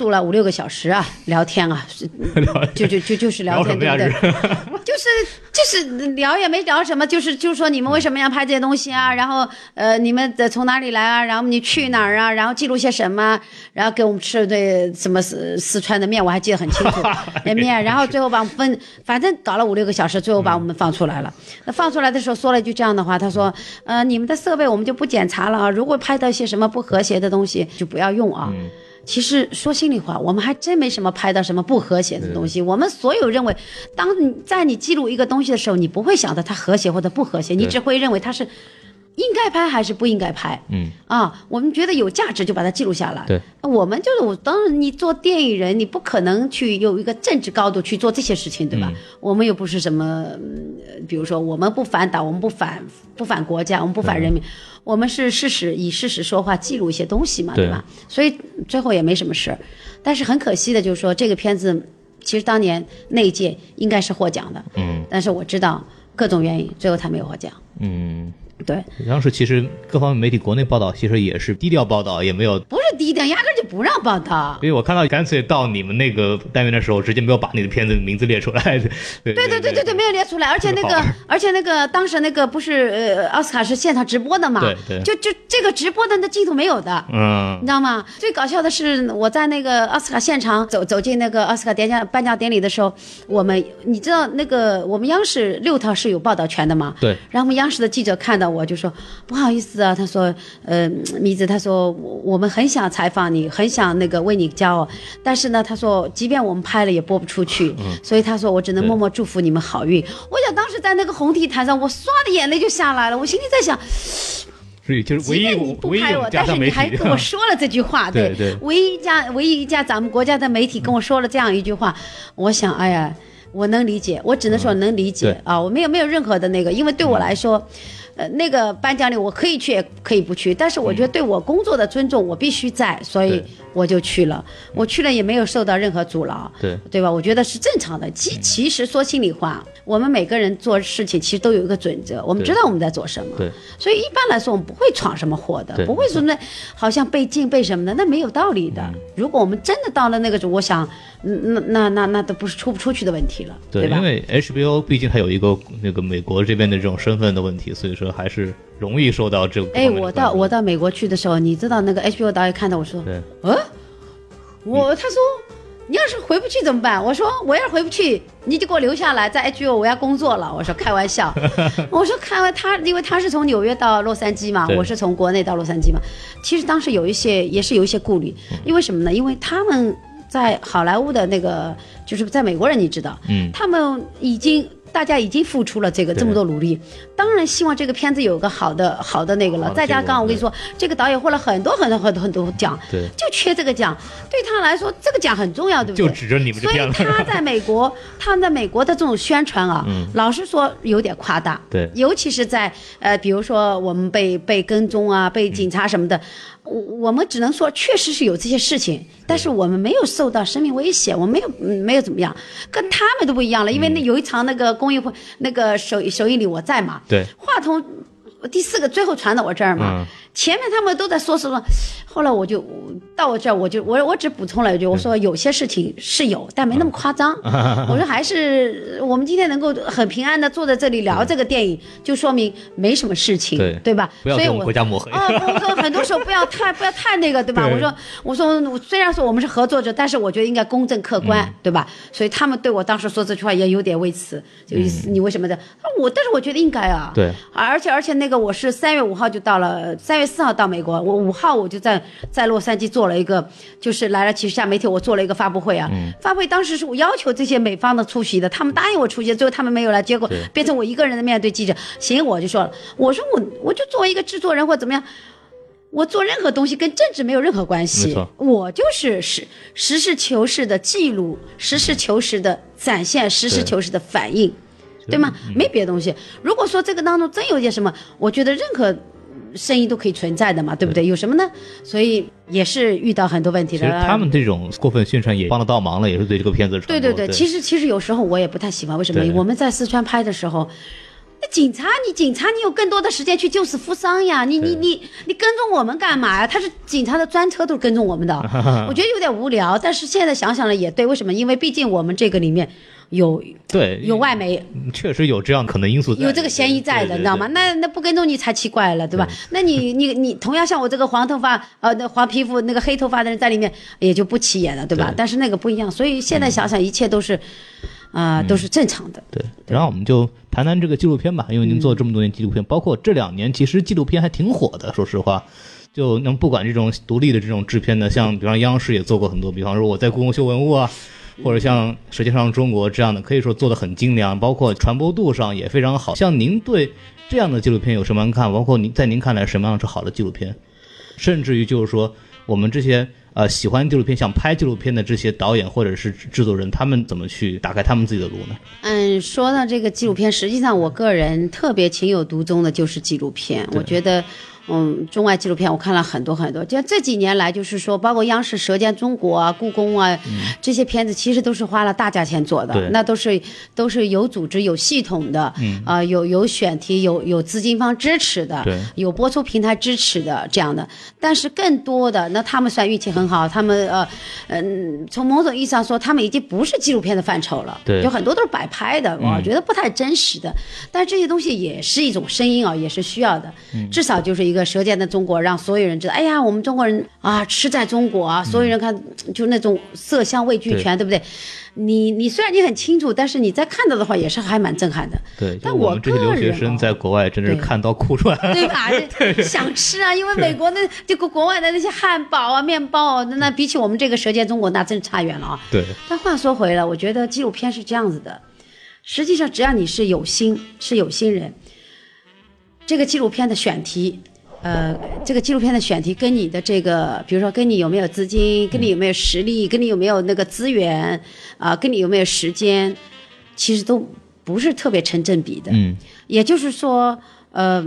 住了五六个小时啊，聊天啊，就就就就是聊天，对不对？就是就是聊也没聊什么，就是就是说你们为什么要拍这些东西啊？然后呃，你们的从哪里来啊？然后你去哪儿啊？然后记录些什么？然后给我们吃了顿什么四四川的面，我还记得很清楚，那面。然后最后把我们分，反正搞了五六个小时，最后把我们放出来了。那放出来的时候说了一句这样的话，他说：“呃，你们的设备我们就不检查了啊，如果拍到一些什么不和谐的东西，就不要用啊。其实说心里话，我们还真没什么拍到什么不和谐的东西。我们所有认为，当你在你记录一个东西的时候，你不会想到它和谐或者不和谐，你只会认为它是应该拍还是不应该拍。嗯啊，我们觉得有价值就把它记录下来。对，我们就是我，当然你做电影人，你不可能去有一个政治高度去做这些事情，对吧？我们又不是什么，比如说我们不反党，我们不反不反国家，我们不反人民，我们是事实以事实说话，记录一些东西嘛，对对吧？所以最后也没什么事儿，但是很可惜的就是说这个片子，其实当年那一届应该是获奖的，嗯但是我知道各种原因，最后他没有获奖。嗯，对，当时其实各方面媒体国内报道其实也是低调报道，也没有。不是低调，压根儿就不让报道。因为我看到干脆到你们那个单元的时候，直接没有把你的片子名字列出来。对对对对对对，没有列出来，而且那个而且那个当时那个不是呃奥斯卡是现场直播的嘛？对对就就这个直播的那镜头没有的。嗯你知道吗？最搞笑的是，我在那个奥斯卡现场走走进那个奥斯卡颁奖颁奖典礼的时候，我们你知道那个我们央视六套是有报道权的嘛？对。然后我们央视的记者看到我就说不好意思啊，他说呃米子，他说我我们很想采访你，很想那个为你骄傲，但是呢，他说即便我们拍了也播不出去，所以他说我只能默默祝福你们好运。我想当时在那个红地毯上，我唰的眼泪就下来了，我心里在想。所以就是唯一即便你不拍我，但是你还跟我说了这句话，对对唯一一家唯一一家咱们国家的媒体跟我说了这样一句话，我想，哎呀，我能理解，我只能说能理解、对啊，我没有没有任何的那个，因为对我来说。呃，那个颁奖礼我可以去，也可以不去，但是我觉得对我工作的尊重，我必须在，所以我就去了。我去了也没有受到任何阻挠，对对吧？我觉得是正常的。其其实说心里话，我们每个人做事情其实都有一个准则，我们知道我们在做什么。对所以一般来说，我们不会闯什么祸的，不会说那好像被禁被什么的，那没有道理嗯的。如果我们真的到了那个，我想，嗯那那那那都不是出不出去的问题了，对，吧因？为 HBO 毕竟它有一个那个美国这边的这种身份的问题，所以说还是容易受到这个哎。我到我到美国去的时候，你知道那个 HBO 导演看到我说，对呃，我他说你要是回不去怎么办？我说我要是回不去，你就给我留下来，在 HBO 我要工作了。我说开玩笑，我说开玩他，因为他是从纽约到洛杉矶嘛，我是从国内到洛杉矶嘛。其实当时有一些也是有一些顾虑，因为什么呢？因为他们在好莱坞的那个，就是在美国人，你知道，嗯他们已经。大家已经付出了这个这么多努力，当然希望这个片子有个好的好的那个了。再加上刚刚我跟你说，这个导演获了很多很多很多很多奖，对就缺这个奖，对他来说这个奖很重要，对不对？就指着你们这所以。他在美国，他在美国的这种宣传啊，老实说有点夸大。对尤其是在呃，比如说我们被被跟踪啊，被警察什么的，我我们只能说确实是有这些事情，但是我们没有受到生命危险，我们没有嗯没有怎么样，跟他们都不一样了。因为那有一场那个公益会那个首首映礼我在嘛，对，话筒第四个最后传到我这儿嘛，嗯前面他们都在说什么，后来我就到我这儿，我就我我只补充了一句，我说有些事情是有，但没那么夸张。我说还是我们今天能够很平安的坐在这里聊这个电影，就说明没什么事情，对吧？不要跟我所以我们国家抹黑。啊，我说很多时候不要太不要太那个，对吧？我说我说虽然说我们是合作者，但是我觉得应该公正客观，嗯对吧？所以他们对我当时说这句话也有点微词，就意思你为什么的？我但是我觉得应该啊，对，而且而且那个我是三月五号就到了，三月四号到美国，我五号我就在在洛杉矶做了一个，就是来了几十家媒体，我做了一个发布会啊。发布会当时是我要求这些美方的出席的，他们答应我出席，最后他们没有来，结果变成我一个人的面对记者。行，我就说了，我说我我就作为一个制作人或怎么样。我做任何东西跟政治没有任何关系我就是实实事求是的记录，实事求是的展现，实事求是的反应，对吗？没别的东西。如果说这个当中真有点什么，我觉得任何声音都可以存在的嘛，对不对？有什么呢？所以也是遇到很多问题其实的。他们这种过分宣传也帮得倒忙了，也是对这个片子。对对对，其实其实有时候我也不太喜欢，为什么？我们在四川拍的时候，那警察你警察你有更多的时间去救死扶伤呀，你你你你跟踪我们干嘛呀？他是警察的专车都是跟踪我们的，我觉得有点无聊。但是现在想想了也对，为什么？因为毕竟我们这个里面有对有外媒，确实有这样可能因素在，有这个嫌疑在的，你知道吗？？那那不跟踪你才奇怪了，对吧？那你你你同样像我这个黄头发呃那黄皮肤那个黑头发的人在里面也就不起眼了，对吧？对但是那个不一样，所以现在想想一切都是，啊、都是正常的。对，然后我们就谈谈这个纪录片吧，因为您做了这么多年纪录片，包括这两年，其实纪录片还挺火的。说实话，就能不管这种独立的这种制片的，像比方央视也做过很多，比方说我在故宫修文物啊，或者像《舌尖上的中国》这样的，可以说做的很精良，包括传播度上也非常好。像您对这样的纪录片有什么样看法？包括您在您看来什么样是好的纪录片？甚至于就是说，我们这些呃喜欢纪录片、想拍纪录片的这些导演或者是制作人，他们怎么去打开他们自己的路呢？嗯，说到这个纪录片，实际上我个人特别情有独钟的就是纪录片。我觉得，嗯，中外纪录片我看了很多很多，就这几年来，就是说，包括央视《舌尖中国》啊、故宫啊、这些片子，其实都是花了大价钱做的，那都是都是有组织、有系统的，嗯啊、有有选题、有有资金方支持的，对有播出平台支持的这样的。但是更多的，那他们算运气很好，他们呃嗯，从某种意义上说，他们已经不是纪录片的范畴了，对有很多都是摆拍的，我觉得不太真实的。但是这些东西也是一种声音啊，也是需要的。至少就是一个舌尖的中国，让所有人知道，哎呀，我们中国人啊，吃在中国啊，所有人看就那种色香味俱全，对不对？你你虽然你很清楚，但是你在看到的话，也是还蛮震撼的。对，但我我们这些留学生在国外真的是看到哭出来了。对吧？这想吃啊，因为美国那这个国外的那些汉堡啊、面包啊，那那比起我们这个舌尖中国，那真差远了啊。对，但话说回来，我觉得纪录片是这样子的，实际上只要你是有心，是有心人，这个纪录片的选题。呃，这个纪录片的选题跟你的这个，比如说跟你有没有资金，跟你有没有实力，跟你有没有那个资源，啊、跟你有没有时间，其实都不是特别成正比的。嗯，也就是说，呃，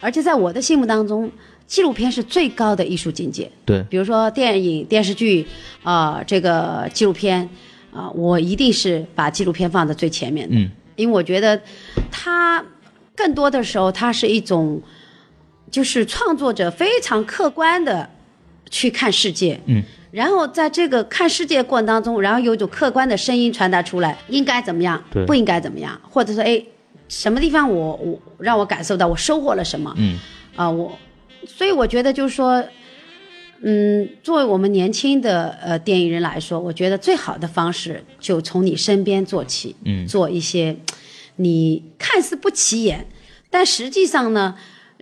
而且在我的心目当中，纪录片是最高的艺术境界。对，比如说电影、电视剧啊、这个纪录片啊、我一定是把纪录片放在最前面的，嗯，因为我觉得它更多的时候，它是一种就是创作者非常客观的去看世界，嗯。然后在这个看世界过程当中，然后有一种客观的声音传达出来，应该怎么样对，不应该怎么样，或者说，哎，什么地方我我让我感受到我收获了什么，嗯，啊，我，所以我觉得就是说，嗯，作为我们年轻的呃电影人来说，我觉得最好的方式就从你身边做起，嗯做一些你看似不起眼，但实际上呢。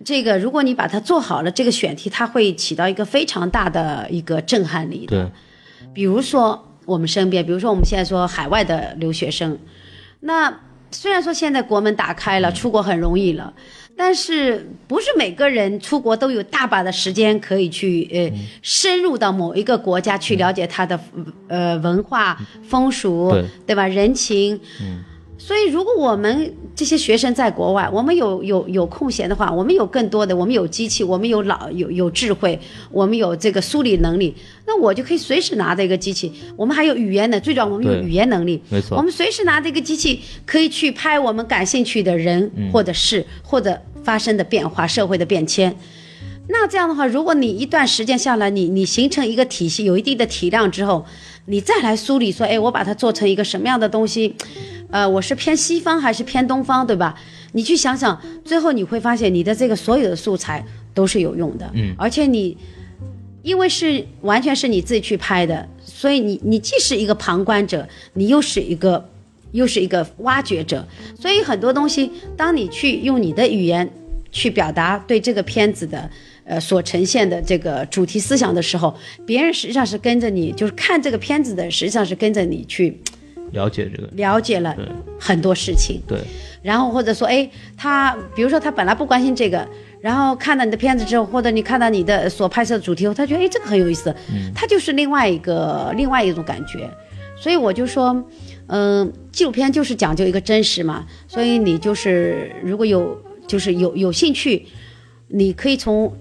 这个，如果你把它做好了，这个选题它会起到一个非常大的一个震撼力的。对，比如说我们身边，比如说我们现在说海外的留学生，那虽然说现在国门打开了，出国很容易了，但是不是每个人出国都有大把的时间可以去呃深入到某一个国家去了解它的呃文化风俗，对。对吧？人情，所以，如果我们这些学生在国外，我们有有有空闲的话，我们有更多的，我们有机器，我们有老有有智慧，我们有这个梳理能力，那我就可以随时拿着一个机器。我们还有语言的，最主要我们有语言能力，没错我们随时拿着一个机器，可以去拍我们感兴趣的人或者事，或者发生的变化、社会的变迁。那这样的话，如果你一段时间下来，你你形成一个体系，有一定的体量之后，你再来梳理说，哎，我把它做成一个什么样的东西，呃，我是偏西方还是偏东方，对吧？你去想想，最后你会发现你的这个所有的素材都是有用的，嗯，而且你因为是完全是你自己去拍的，所以你你既是一个旁观者，你又是一个又是一个挖掘者，所以很多东西，当你去用你的语言去表达对这个片子的呃所呈现的这个主题思想的时候，别人实际上是跟着你，就是看这个片子的，实际上是跟着你去了解这个，了解了很多事情。对，然后或者说，哎，他比如说他本来不关心这个，然后看到你的片子之后，或者你看到你的所拍摄的主题后，他觉得哎这个很有意思，他就是另外一个另外一种感觉。所以我就说，嗯、纪录片就是讲究一个真实嘛，所以你就是如果有就是有有兴趣，你可以从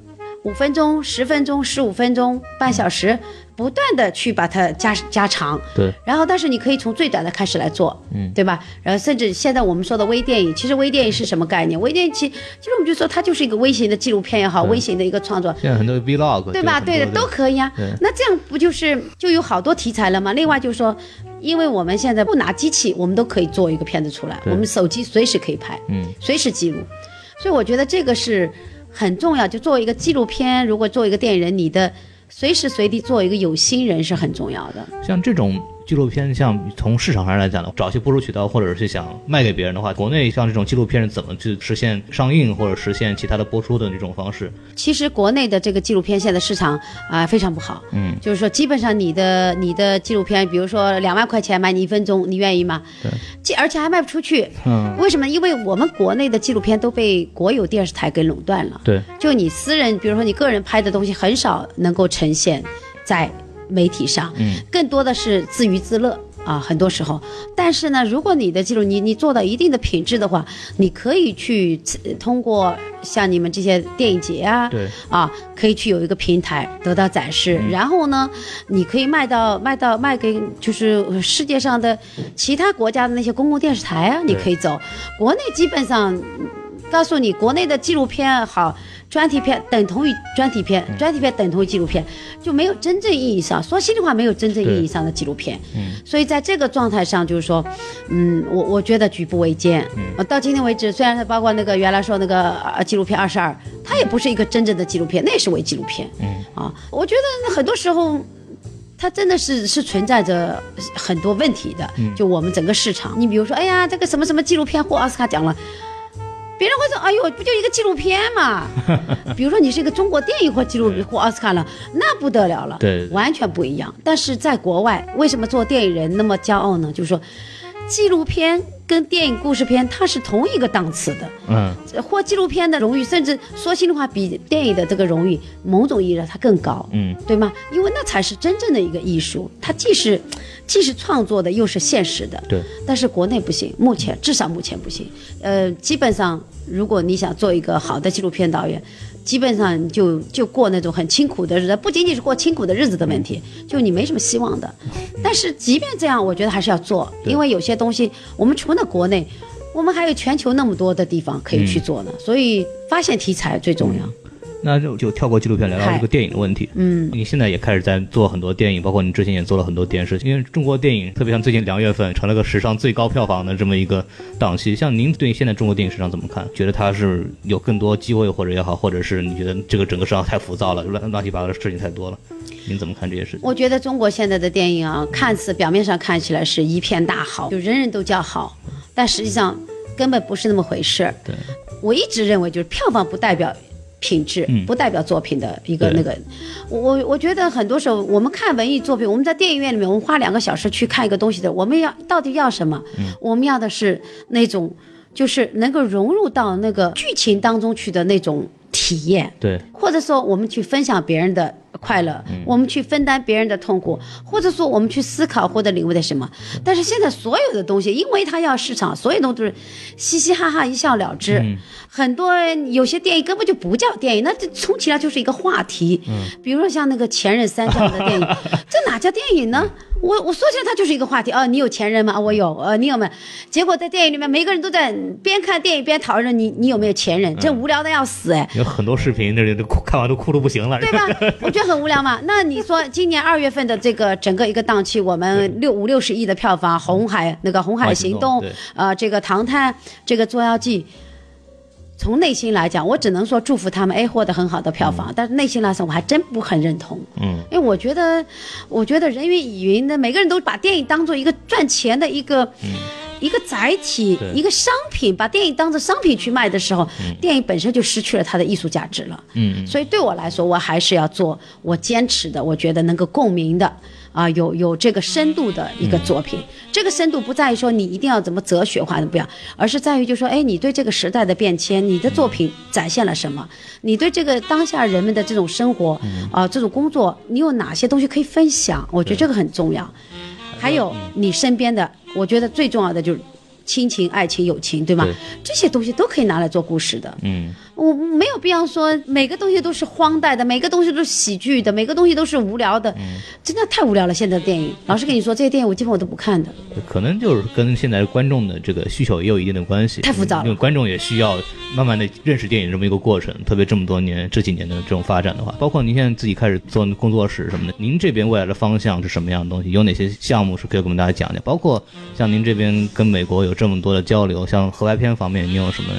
五分钟、十分钟、十五分钟、半小时，不断的去把它加加长。对，然后，但是你可以从最短的开始来做，嗯，对吧？然后，甚至现在我们说的微电影，其实微电影是什么概念？微电影其其实我们就说它就是一个微型的纪录片也好，微型的一个创作，现在很多 vlog 对吧？对的，都可以啊。那这样不就是就有好多题材了吗？另外就是说，因为我们现在不拿机器，我们都可以做一个片子出来，我们手机随时可以拍，嗯，随时记录。所以我觉得这个是很重要。就作为一个纪录片，如果作为一个电影人，你的随时随地做一个有心人是很重要的。像这种纪录片，像从市场上来讲呢，找一些播出渠道，或者是想卖给别人的话，国内像这种纪录片是怎么去实现上映或者实现其他的播出的这种方式？其实国内的这个纪录片现在市场啊、非常不好，嗯，就是说基本上你的你的纪录片，比如说两万块钱买你一分钟，你愿意吗？对，这而且还卖不出去，嗯，为什么？因为我们国内的纪录片都被国有电视台给垄断了，对，就你私人，比如说你个人拍的东西，很少能够呈现在媒体上，嗯，更多的是自娱自乐。啊，很多时候，但是呢，如果你的记录你你做到一定的品质的话，你可以去呃通过像你们这些电影节啊，对，啊，可以去有一个平台得到展示，嗯。然后呢，你可以卖到卖到卖给就是世界上的其他国家的那些公共电视台啊，你可以走。国内基本上嗯告诉你，国内的纪录片好。专题片等同于专题片，嗯专题片等同于纪录片，就没有真正意义上说心里话，没有真正意义上的纪录片。嗯，所以在这个状态上，就是说，嗯，我我觉得举步维艰。嗯，到今天为止，虽然它包括那个原来说那个呃纪录片二十二，它也不是一个真正的纪录片，那也是伪纪录片。嗯，啊，我觉得很多时候。它真的是是存在着很多问题的，就我们整个市场。你比如说，哎呀，这个什么什么纪录片获奥斯卡奖了，别人会说，哎呦，不就一个纪录片嘛？比如说你是一个中国电影或纪录片或奥斯卡了，那不得了了，对完全不一样。但是在国外，为什么做电影人那么骄傲呢？就是说，纪录片跟电影故事片它是同一个档次的，嗯，获纪录片的荣誉，甚至说心里话，比电影的这个荣誉，某种意义上它更高，嗯，对吗？因为那才是真正的一个艺术，它既是既是创作的，又是现实的。对，但是国内不行，目前至少目前不行。呃，基本上如果你想做一个好的纪录片导演，基本上就就过那种很清苦的日子，不仅仅是过清苦的日子的问题，就你没什么希望的。但是即便这样，我觉得还是要做，因为有些东西我们除了国内，我们还有全球那么多的地方可以去做呢。所以发现题材最重要。那就就跳过纪录片，聊聊这个电影的问题。嗯，你现在也开始在做很多电影，包括你之前也做了很多电视。因为中国电影，特别像最近两月份成了个史上最高票房的这么一个档期。像您对现在中国电影市场怎么看？觉得它是有更多机会，或者也好，或者是你觉得这个整个市场太浮躁了，乱乱七八糟的事情太多了？您怎么看这些事情？我觉得中国现在的电影啊，看似表面上看起来是一片大好，就人人都叫好，但实际上根本不是那么回事儿。对，我一直认为，就是票房不代表品质，嗯不代表作品的一个那个。我我我觉得很多时候我们看文艺作品，我们在电影院里面，我们花两个小时去看一个东西的，我们要到底要什么？我们要的是那种，就是能够融入到那个剧情当中去的那种体验。对，或者说我们去分享别人的快乐，我们去分担别人的痛苦，或者说我们去思考或者领悟的什么。但是现在所有的东西，因为它要市场，所有东西都是嘻嘻哈哈一笑了之。很多有些电影根本就不叫电影，那这充其量就是一个话题。比如说像那个《前任三》这样的电影，这哪叫电影呢？我我说起来，它就是一个话题啊，你有前任吗？啊我有，呃，你有没有？结果在电影里面，每个人都在边看电影边讨论你你有没有前任，这无聊的要死哎。有很多视频，这这哭看完都哭的不行了，对吧？我觉得很无聊嘛。那你说今年二月份的这个整个一个档期，我们六五六十亿的票房，《红海》那个《红海行动》对呃，这个《唐探》这个《捉妖记》。从内心来讲，我只能说祝福他们，哎，获得很好的票房。但是内心来说，我还真不很认同。嗯，因为我觉得，我觉得人云亦云的，每个人都把电影当做一个赚钱的一个。一个载体、一个商品，把电影当成商品去卖的时候，电影本身就失去了它的艺术价值了。嗯，所以对我来说，我还是要做我坚持的，我觉得能够共鸣的。啊，有有这个深度的一个作品，这个深度不在于说你一定要怎么哲学化的不要，而是在于就说，哎，你对这个时代的变迁，你的作品展现了什么？你对这个当下人们的这种生活啊、这种工作，你有哪些东西可以分享？我觉得这个很重要。还有你身边的，我觉得最重要的就是亲情、爱情、友情，对吗对？这些东西都可以拿来做故事的。嗯，我没有必要说每个东西都是荒诞的，每个东西都是喜剧的，每个东西都是无聊的，嗯真的太无聊了。现在的电影，老实跟你说，这些电影我基本我都不看的。可能就是跟现在观众的这个需求也有一定的关系。太复杂了因为观众也需要慢慢的认识电影这么一个过程，特别这么多年这几年的这种发展的话，包括您现在自己开始做工作室什么的，您这边未来的方向是什么样的东西？有哪些项目是可以给我们大家讲讲？包括像您这边跟美国有这么多的交流，像合拍片方面，你有什么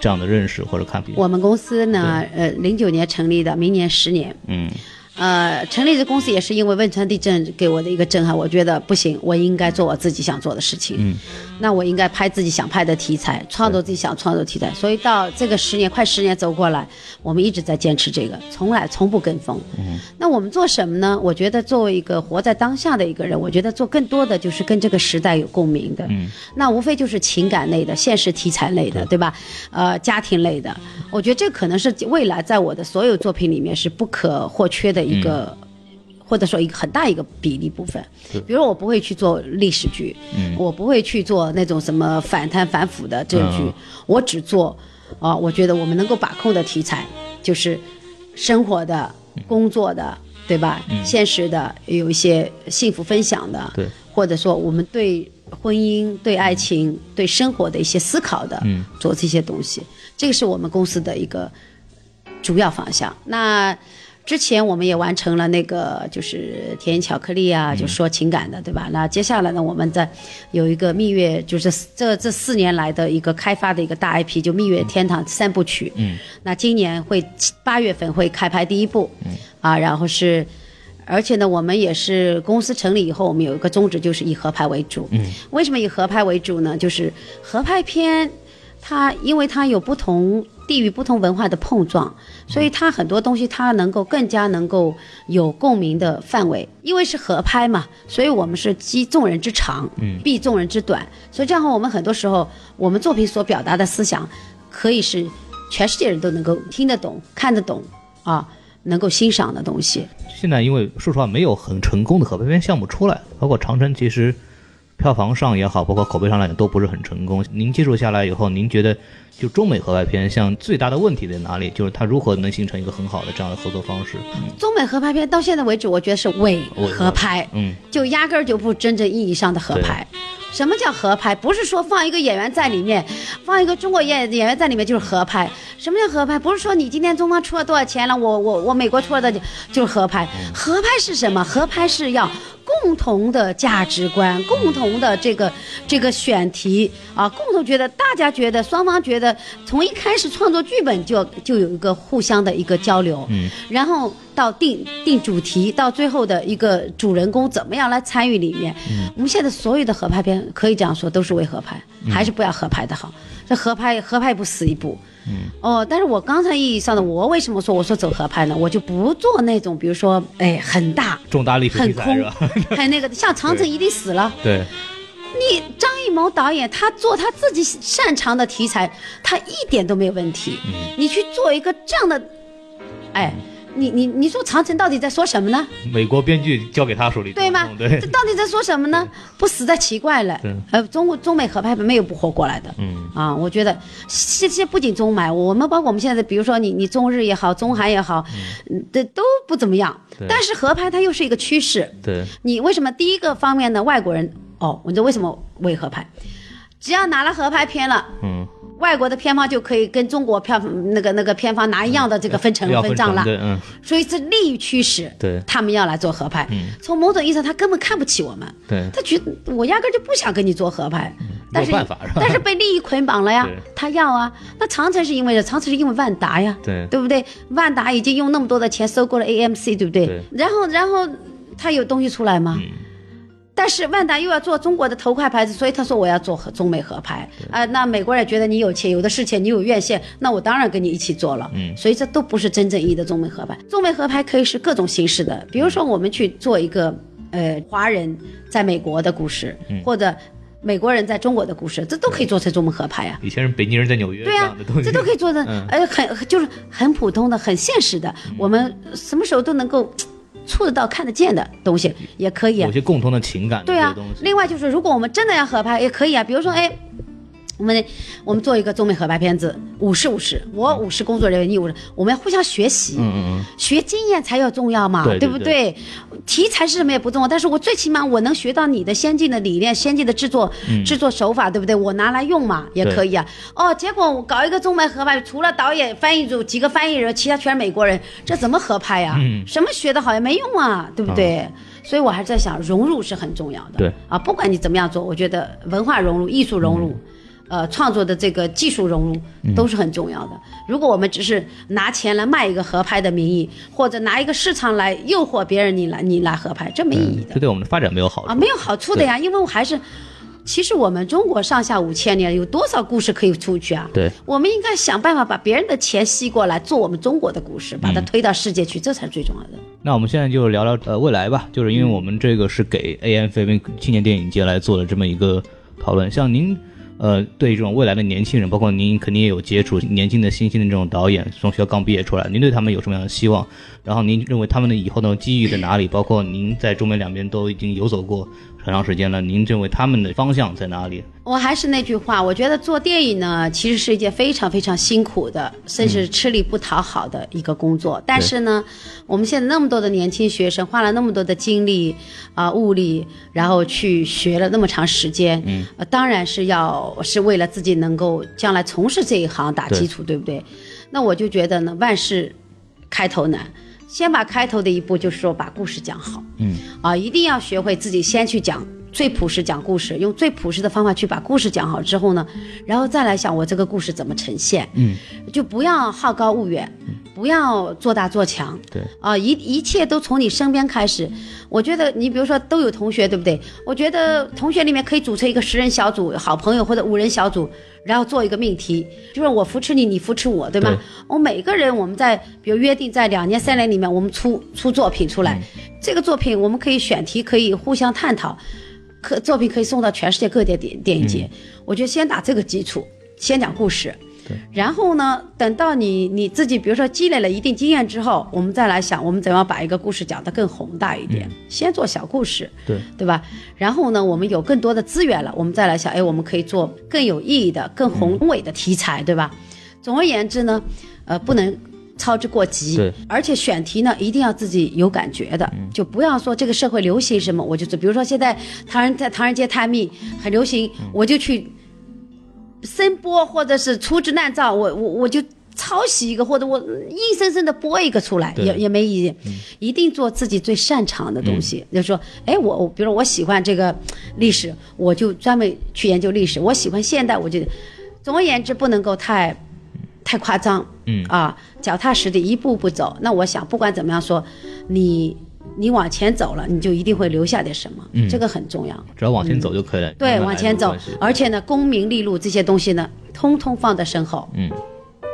这样的认识或者看法？我们公司呢，呃，零九年成立的，明年十年。嗯呃，成立这公司也是因为汶川地震给我的一个震撼，我觉得不行，我应该做我自己想做的事情。嗯，那我应该拍自己想拍的题材，创作自己想创作题材。所以到这个十年，快十年走过来，我们一直在坚持这个，从来从不跟风。嗯，那我们做什么呢？我觉得作为一个活在当下的一个人，我觉得做更多的就是跟这个时代有共鸣的。嗯，那无非就是情感类的、现实题材类的，对吧？呃，家庭类的，我觉得这可能是未来在我的所有作品里面是不可或缺的一个。或者说一个很大一个比例部分，比如我不会去做历史剧，嗯。我不会去做那种什么反贪反腐的这种剧，嗯。我只做啊、我觉得我们能够把控的题材，就是生活的、工作的，对吧？现实的，有一些幸福分享的，对，或者说我们对婚姻、对爱情、对生活的一些思考的，嗯，做这些东西，这个是我们公司的一个主要方向。那之前我们也完成了那个就是甜言巧克力啊，就说情感的，对吧？那接下来呢，我们在有一个蜜月，就是这这四年来的一个开发的一个大 IP，就蜜月天堂三部曲。嗯，那今年会八月份会开拍第一部，嗯，啊，然后是。而且呢，我们也是公司成立以后，我们有一个宗旨，就是以合拍为主。嗯，为什么以合拍为主呢？就是合拍片，它因为它有不同地域、不同文化的碰撞，所以它很多东西它能够更加能够有共鸣的范围。因为是合拍嘛，所以我们是积众人之长，嗯避众人之短。所以这样的话，我们很多时候我们作品所表达的思想，可以是全世界人都能够听得懂、看得懂啊，能够欣赏的东西。现在因为说实话没有很成功的合拍片项目出来，包括长城其实票房上也好，包括口碑上来讲都不是很成功。您接触下来以后，您觉得就中美合拍片像最大的问题在哪里？就是它如何能形成一个很好的这样的合作方式？中美合拍片到现在为止，我觉得是伪伪合拍，嗯，就压根儿就不真正意义上的合拍。什么叫合拍？不是说放一个演员在里面，放一个中国演演员在里面就是合拍。什么叫合拍？不是说你今天中方出了多少钱了，我我我美国出了的就就是合拍。合拍是什么？合拍是要共同的价值观，共同的这个这个选题啊，共同觉得大家觉得双方觉得从一开始创作剧本就就有一个互相的一个交流，嗯，然后到定定主题，到最后的一个主人公怎么样来参与里面。我们现在所有的合拍片可以这样说，都是为合拍，还是不要合拍的好。这合拍合拍一步死一步。嗯，哦，但是我刚才意义上的，我为什么说我说走合拍呢？我就不做那种，比如说，哎，很大、重大历史题很空很那个，像长城一定死了。对，你张艺谋导演他做他自己擅长的题材，他一点都没有问题。嗯你去做一个这样的，哎，你你你说长城到底在说什么呢？美国编剧交给他手里，对吗？对这，到底在说什么呢？不实在奇怪了对。呃，中国中美合拍没有不活过来的。嗯啊，我觉得这些不仅中美，我们包括我们现在，比如说你你中日也好，中韩也好，嗯，这都不怎么样。但是合拍它又是一个趋势。对，你为什么第一个方面呢？外国人哦，我知道为什么为合拍，只要拿了合拍片了。嗯，外国的片方就可以跟中国票那个那个片方拿一样的这个分成分账了，嗯，所以是利益驱使，对。他们要来做合拍。嗯。从某种意义上，他根本看不起我们，对，他觉得我压根就不想跟你做合拍，但是但是被利益捆绑了呀，他要啊。那长城是因为长城是因为万达呀，对。对不对？万达已经用那么多的钱收购了 AMC，对不对？对。然后然后他有东西出来吗？但是万达又要做中国的头块牌子，所以他说我要做中美合拍啊、那美国人觉得你有钱，有的是钱，你有院线，那我当然跟你一起做了。嗯，所以这都不是真正意义的中美合拍。中美合拍可以是各种形式的，比如说我们去做一个呃华人在美国的故事，或者美国人在中国的故事，这都可以做成中美合拍呀、以前是北京人在纽约对呀、这都可以做的，嗯。呃，很就是很普通的、很现实的，我们什么时候都能够触得到、看得见的东西，也可以啊有。些共同的情感的对啊。另外就是，如果我们真的要合拍，也可以啊。比如说，哎，我们我们做一个中美合拍片子，五十五十，我五十工作人员，你五十，我们要互相学习，嗯嗯嗯，学经验才要重要嘛，对对不对？题材是什么也不重要，但是我最起码我能学到你的先进的理念、先进的制作、制作手法，对不对？我拿来用嘛，也可以啊。哦，结果我搞一个中美合拍，除了导演、翻译组几个翻译人，其他全是美国人，这怎么合拍呀、嗯什么学的好也没用啊，对不对？所以我还是在想，融入是很重要的。对啊，不管你怎么样做，我觉得文化融入、艺术融入。呃，创作的这个技术融入都是很重要的。如果我们只是拿钱来卖一个合拍的名义，或者拿一个市场来诱惑别人，你来你来合拍，这没意义的这对我们的发展没有好处啊，没有好处的呀。因为我还是，其实我们中国上下五千年，有多少故事可以出去啊？对，我们应该想办法把别人的钱吸过来，做我们中国的故事，把它推到世界去，这才是最重要的。那我们现在就聊聊呃未来吧，就是因为我们这个是给 AMFM 青年电影节来做的这么一个讨论。像您呃对这种未来的年轻人，包括您肯定也有接触年轻的新兴的这种导演，从学校刚毕业出来，您对他们有什么样的希望？然后您认为他们的以后的机遇在哪里？包括您在中美两边都已经游走过很长时间了，您认为他们的方向在哪里？我还是那句话，我觉得做电影呢，其实是一件非常非常辛苦的，甚至吃力不讨好的一个工作。但是呢，我们现在那么多的年轻学生，花了那么多的精力啊、物力，然后去学了那么长时间，嗯，呃、当然是要是为了自己能够将来从事这一行打基础，对不对？那我就觉得呢，万事开头难。先把开头的一步，就是说把故事讲好，嗯，啊，一定要学会自己先去讲最朴实讲故事，用最朴实的方法去把故事讲好之后呢，然后再来想我这个故事怎么呈现，嗯，就不要好高骛远，不要做大做强，对，啊，一一切都从你身边开始。我觉得你比如说都有同学，对不对？我觉得同学里面可以组成一个十人小组，好朋友或者五人小组，然后做一个命题，就是我扶持你，你扶持我，对吗？对。我每个人我们在比如约定在两年三年里面，我们出出作品出来，这个作品我们可以选题，可以互相探讨，可作品可以送到全世界各地电电影节。我觉得先打这个基础，先讲故事。然后呢，等到你你自己，比如说积累了一定经验之后，我们再来想，我们怎样把一个故事讲得更宏大一点。先做小故事，对对吧？然后呢，我们有更多的资源了，我们再来想，哎，我们可以做更有意义的、更宏伟的题材，对吧？总而言之呢，呃，不能操之过急，对，而且选题呢，一定要自己有感觉的，就不要说这个社会流行什么，我就做。比如说现在唐人在唐人街探秘很流行，我就去声播或者是粗制滥造，我我我就。抄袭一个，或者我硬生生的播一个出来，也也没意义。一定做自己最擅长的东西。就是说，哎，我我比如说我喜欢这个历史，我就专门去研究历史；我喜欢现代，我就，总而言之，不能够太太夸张。嗯啊，脚踏实地，一步步走。那我想，不管怎么样说，你你往前走了，你就一定会留下点什么，嗯这个很重要。只要往前走就可以了。嗯对，往前走而且呢，功名利禄这些东西呢，通通放在身后。嗯，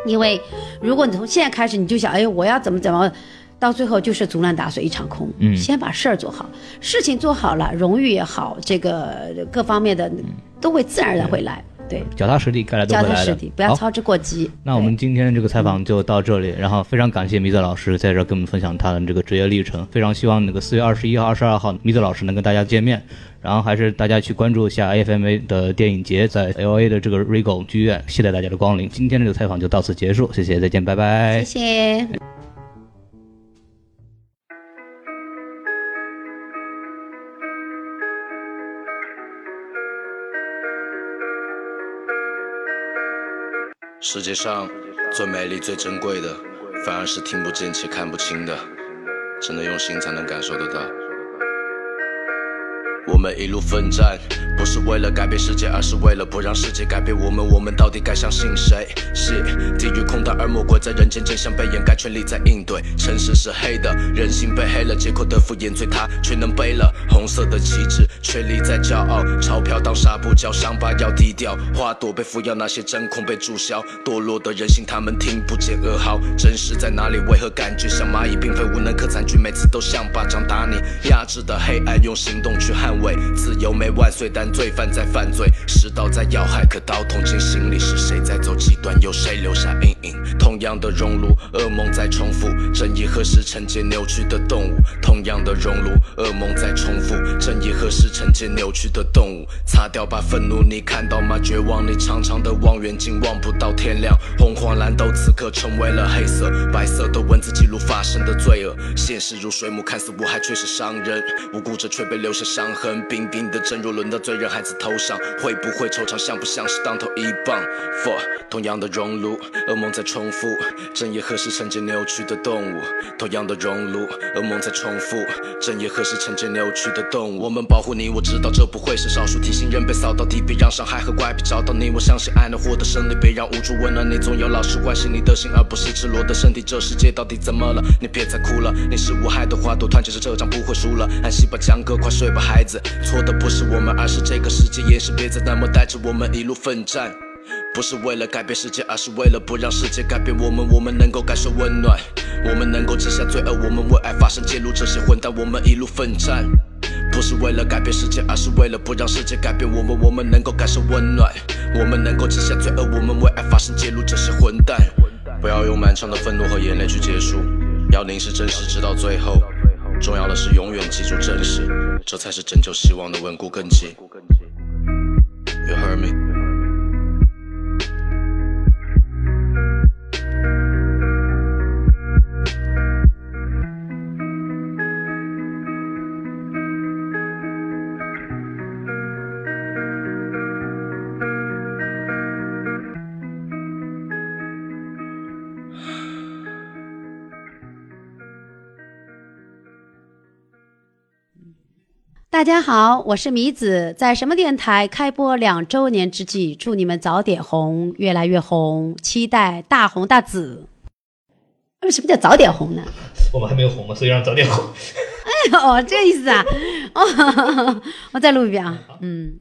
因为如果你从现在开始你就想，哎，我要怎么怎么，到最后就是竹篮打水一场空。嗯先把事儿做好，事情做好了，荣誉也好，这个各方面的都会自然而然会来。对，脚踏实地，该来都脚会来的踏实地，。不要操之过急。那我们今天这个采嗯访就到这里，然后非常感谢米泽老师在这儿跟我们分享他的这个职业历程，非常希望那个四月二十一号、二十二号米泽老师能跟大家见面，然后还是大家去关注一下 AFMA 的电影节，在 LA 的这个 Regal 剧院，期待大家的光临。今天这个采访就到此结束，谢谢，再见，拜拜。谢谢。世界上最美丽、最珍贵的，反而是听不见且看不清的，只能用心才能感受得到。我们一路奋战，不是为了改变世界，而是为了不让世界改变我们。我们到底该相信谁？是地狱空荡而魔鬼在人间，真相被掩盖，权力在应对。城市是黑的，人心被黑了，借口的敷衍罪，他却能背了。红色的旗帜，权力在骄傲。钞票当纱布，叫伤疤要低调。花朵被服药，那些针孔被注销。堕落的人心，他们听不见噩耗。真实在哪里？为何感觉像蚂蚁，并非无能可惨剧？每次都像巴掌打你。压制的黑暗，用行动去捍卫。自由没万岁，但罪犯在犯罪。石刀在要害，可刀捅进心里。是谁在走极端？有谁留下阴影？同样的熔炉，噩梦在重复。正义何时承接扭曲的动物？同样的熔炉，噩梦在重复。正义何时承接扭曲的动物？擦掉吧愤怒，你看到吗？绝望，你长长的望远镜望不到天亮。红黄蓝都此刻成为了黑色，白色的文字记录发生的罪恶。现实如水母，看似无害，却是伤人。无辜者却被留下伤痕。冰冰的针若轮到罪人孩子头上，会不会惆怅？像不像是当头一棒？For 同样的熔炉，噩梦在重复。正义何时承接扭曲的动物？同样的熔炉，噩梦在重复。正义何时承接扭曲的动物？我们保护你，我知道这不会是少数。提醒人被扫到地，别让伤害和怪癖找到你。我相信爱能获得胜利，别让无助温暖你。总有老师关心你的心，而不是赤裸的身体。这世界到底怎么了？你别再哭了，你是无害的花朵，团结着这仗不会输了。安息吧，江哥，快睡吧，孩子。错的不是我们，而是这个世界。也是别再那么带着我们一路奋战。不是为了改变世界，而是为了不让世界改变我们。我们能够感受温暖，我们能够记下罪恶，我们为爱发声，揭露这些混蛋。我们一路奋战，不是为了改变世界，而是为了不让世界改变我们。我们能够感受温暖，我们能够记下罪恶，我们为爱发声，揭露这些混蛋。不要用漫长的愤怒和眼泪去结束，要凝视真实，直到最后。重要的是永远记住真实，这才是拯救希望的稳固根基。You heard me? 大家好，我是米子，在什么电台开播两周年之际，祝你们早点红，越来越红，期待大红大紫。为什么叫早点红呢？我们还没有红嘛，所以让早点红。哎呦，这个意思啊。哦，我再录一遍啊。嗯，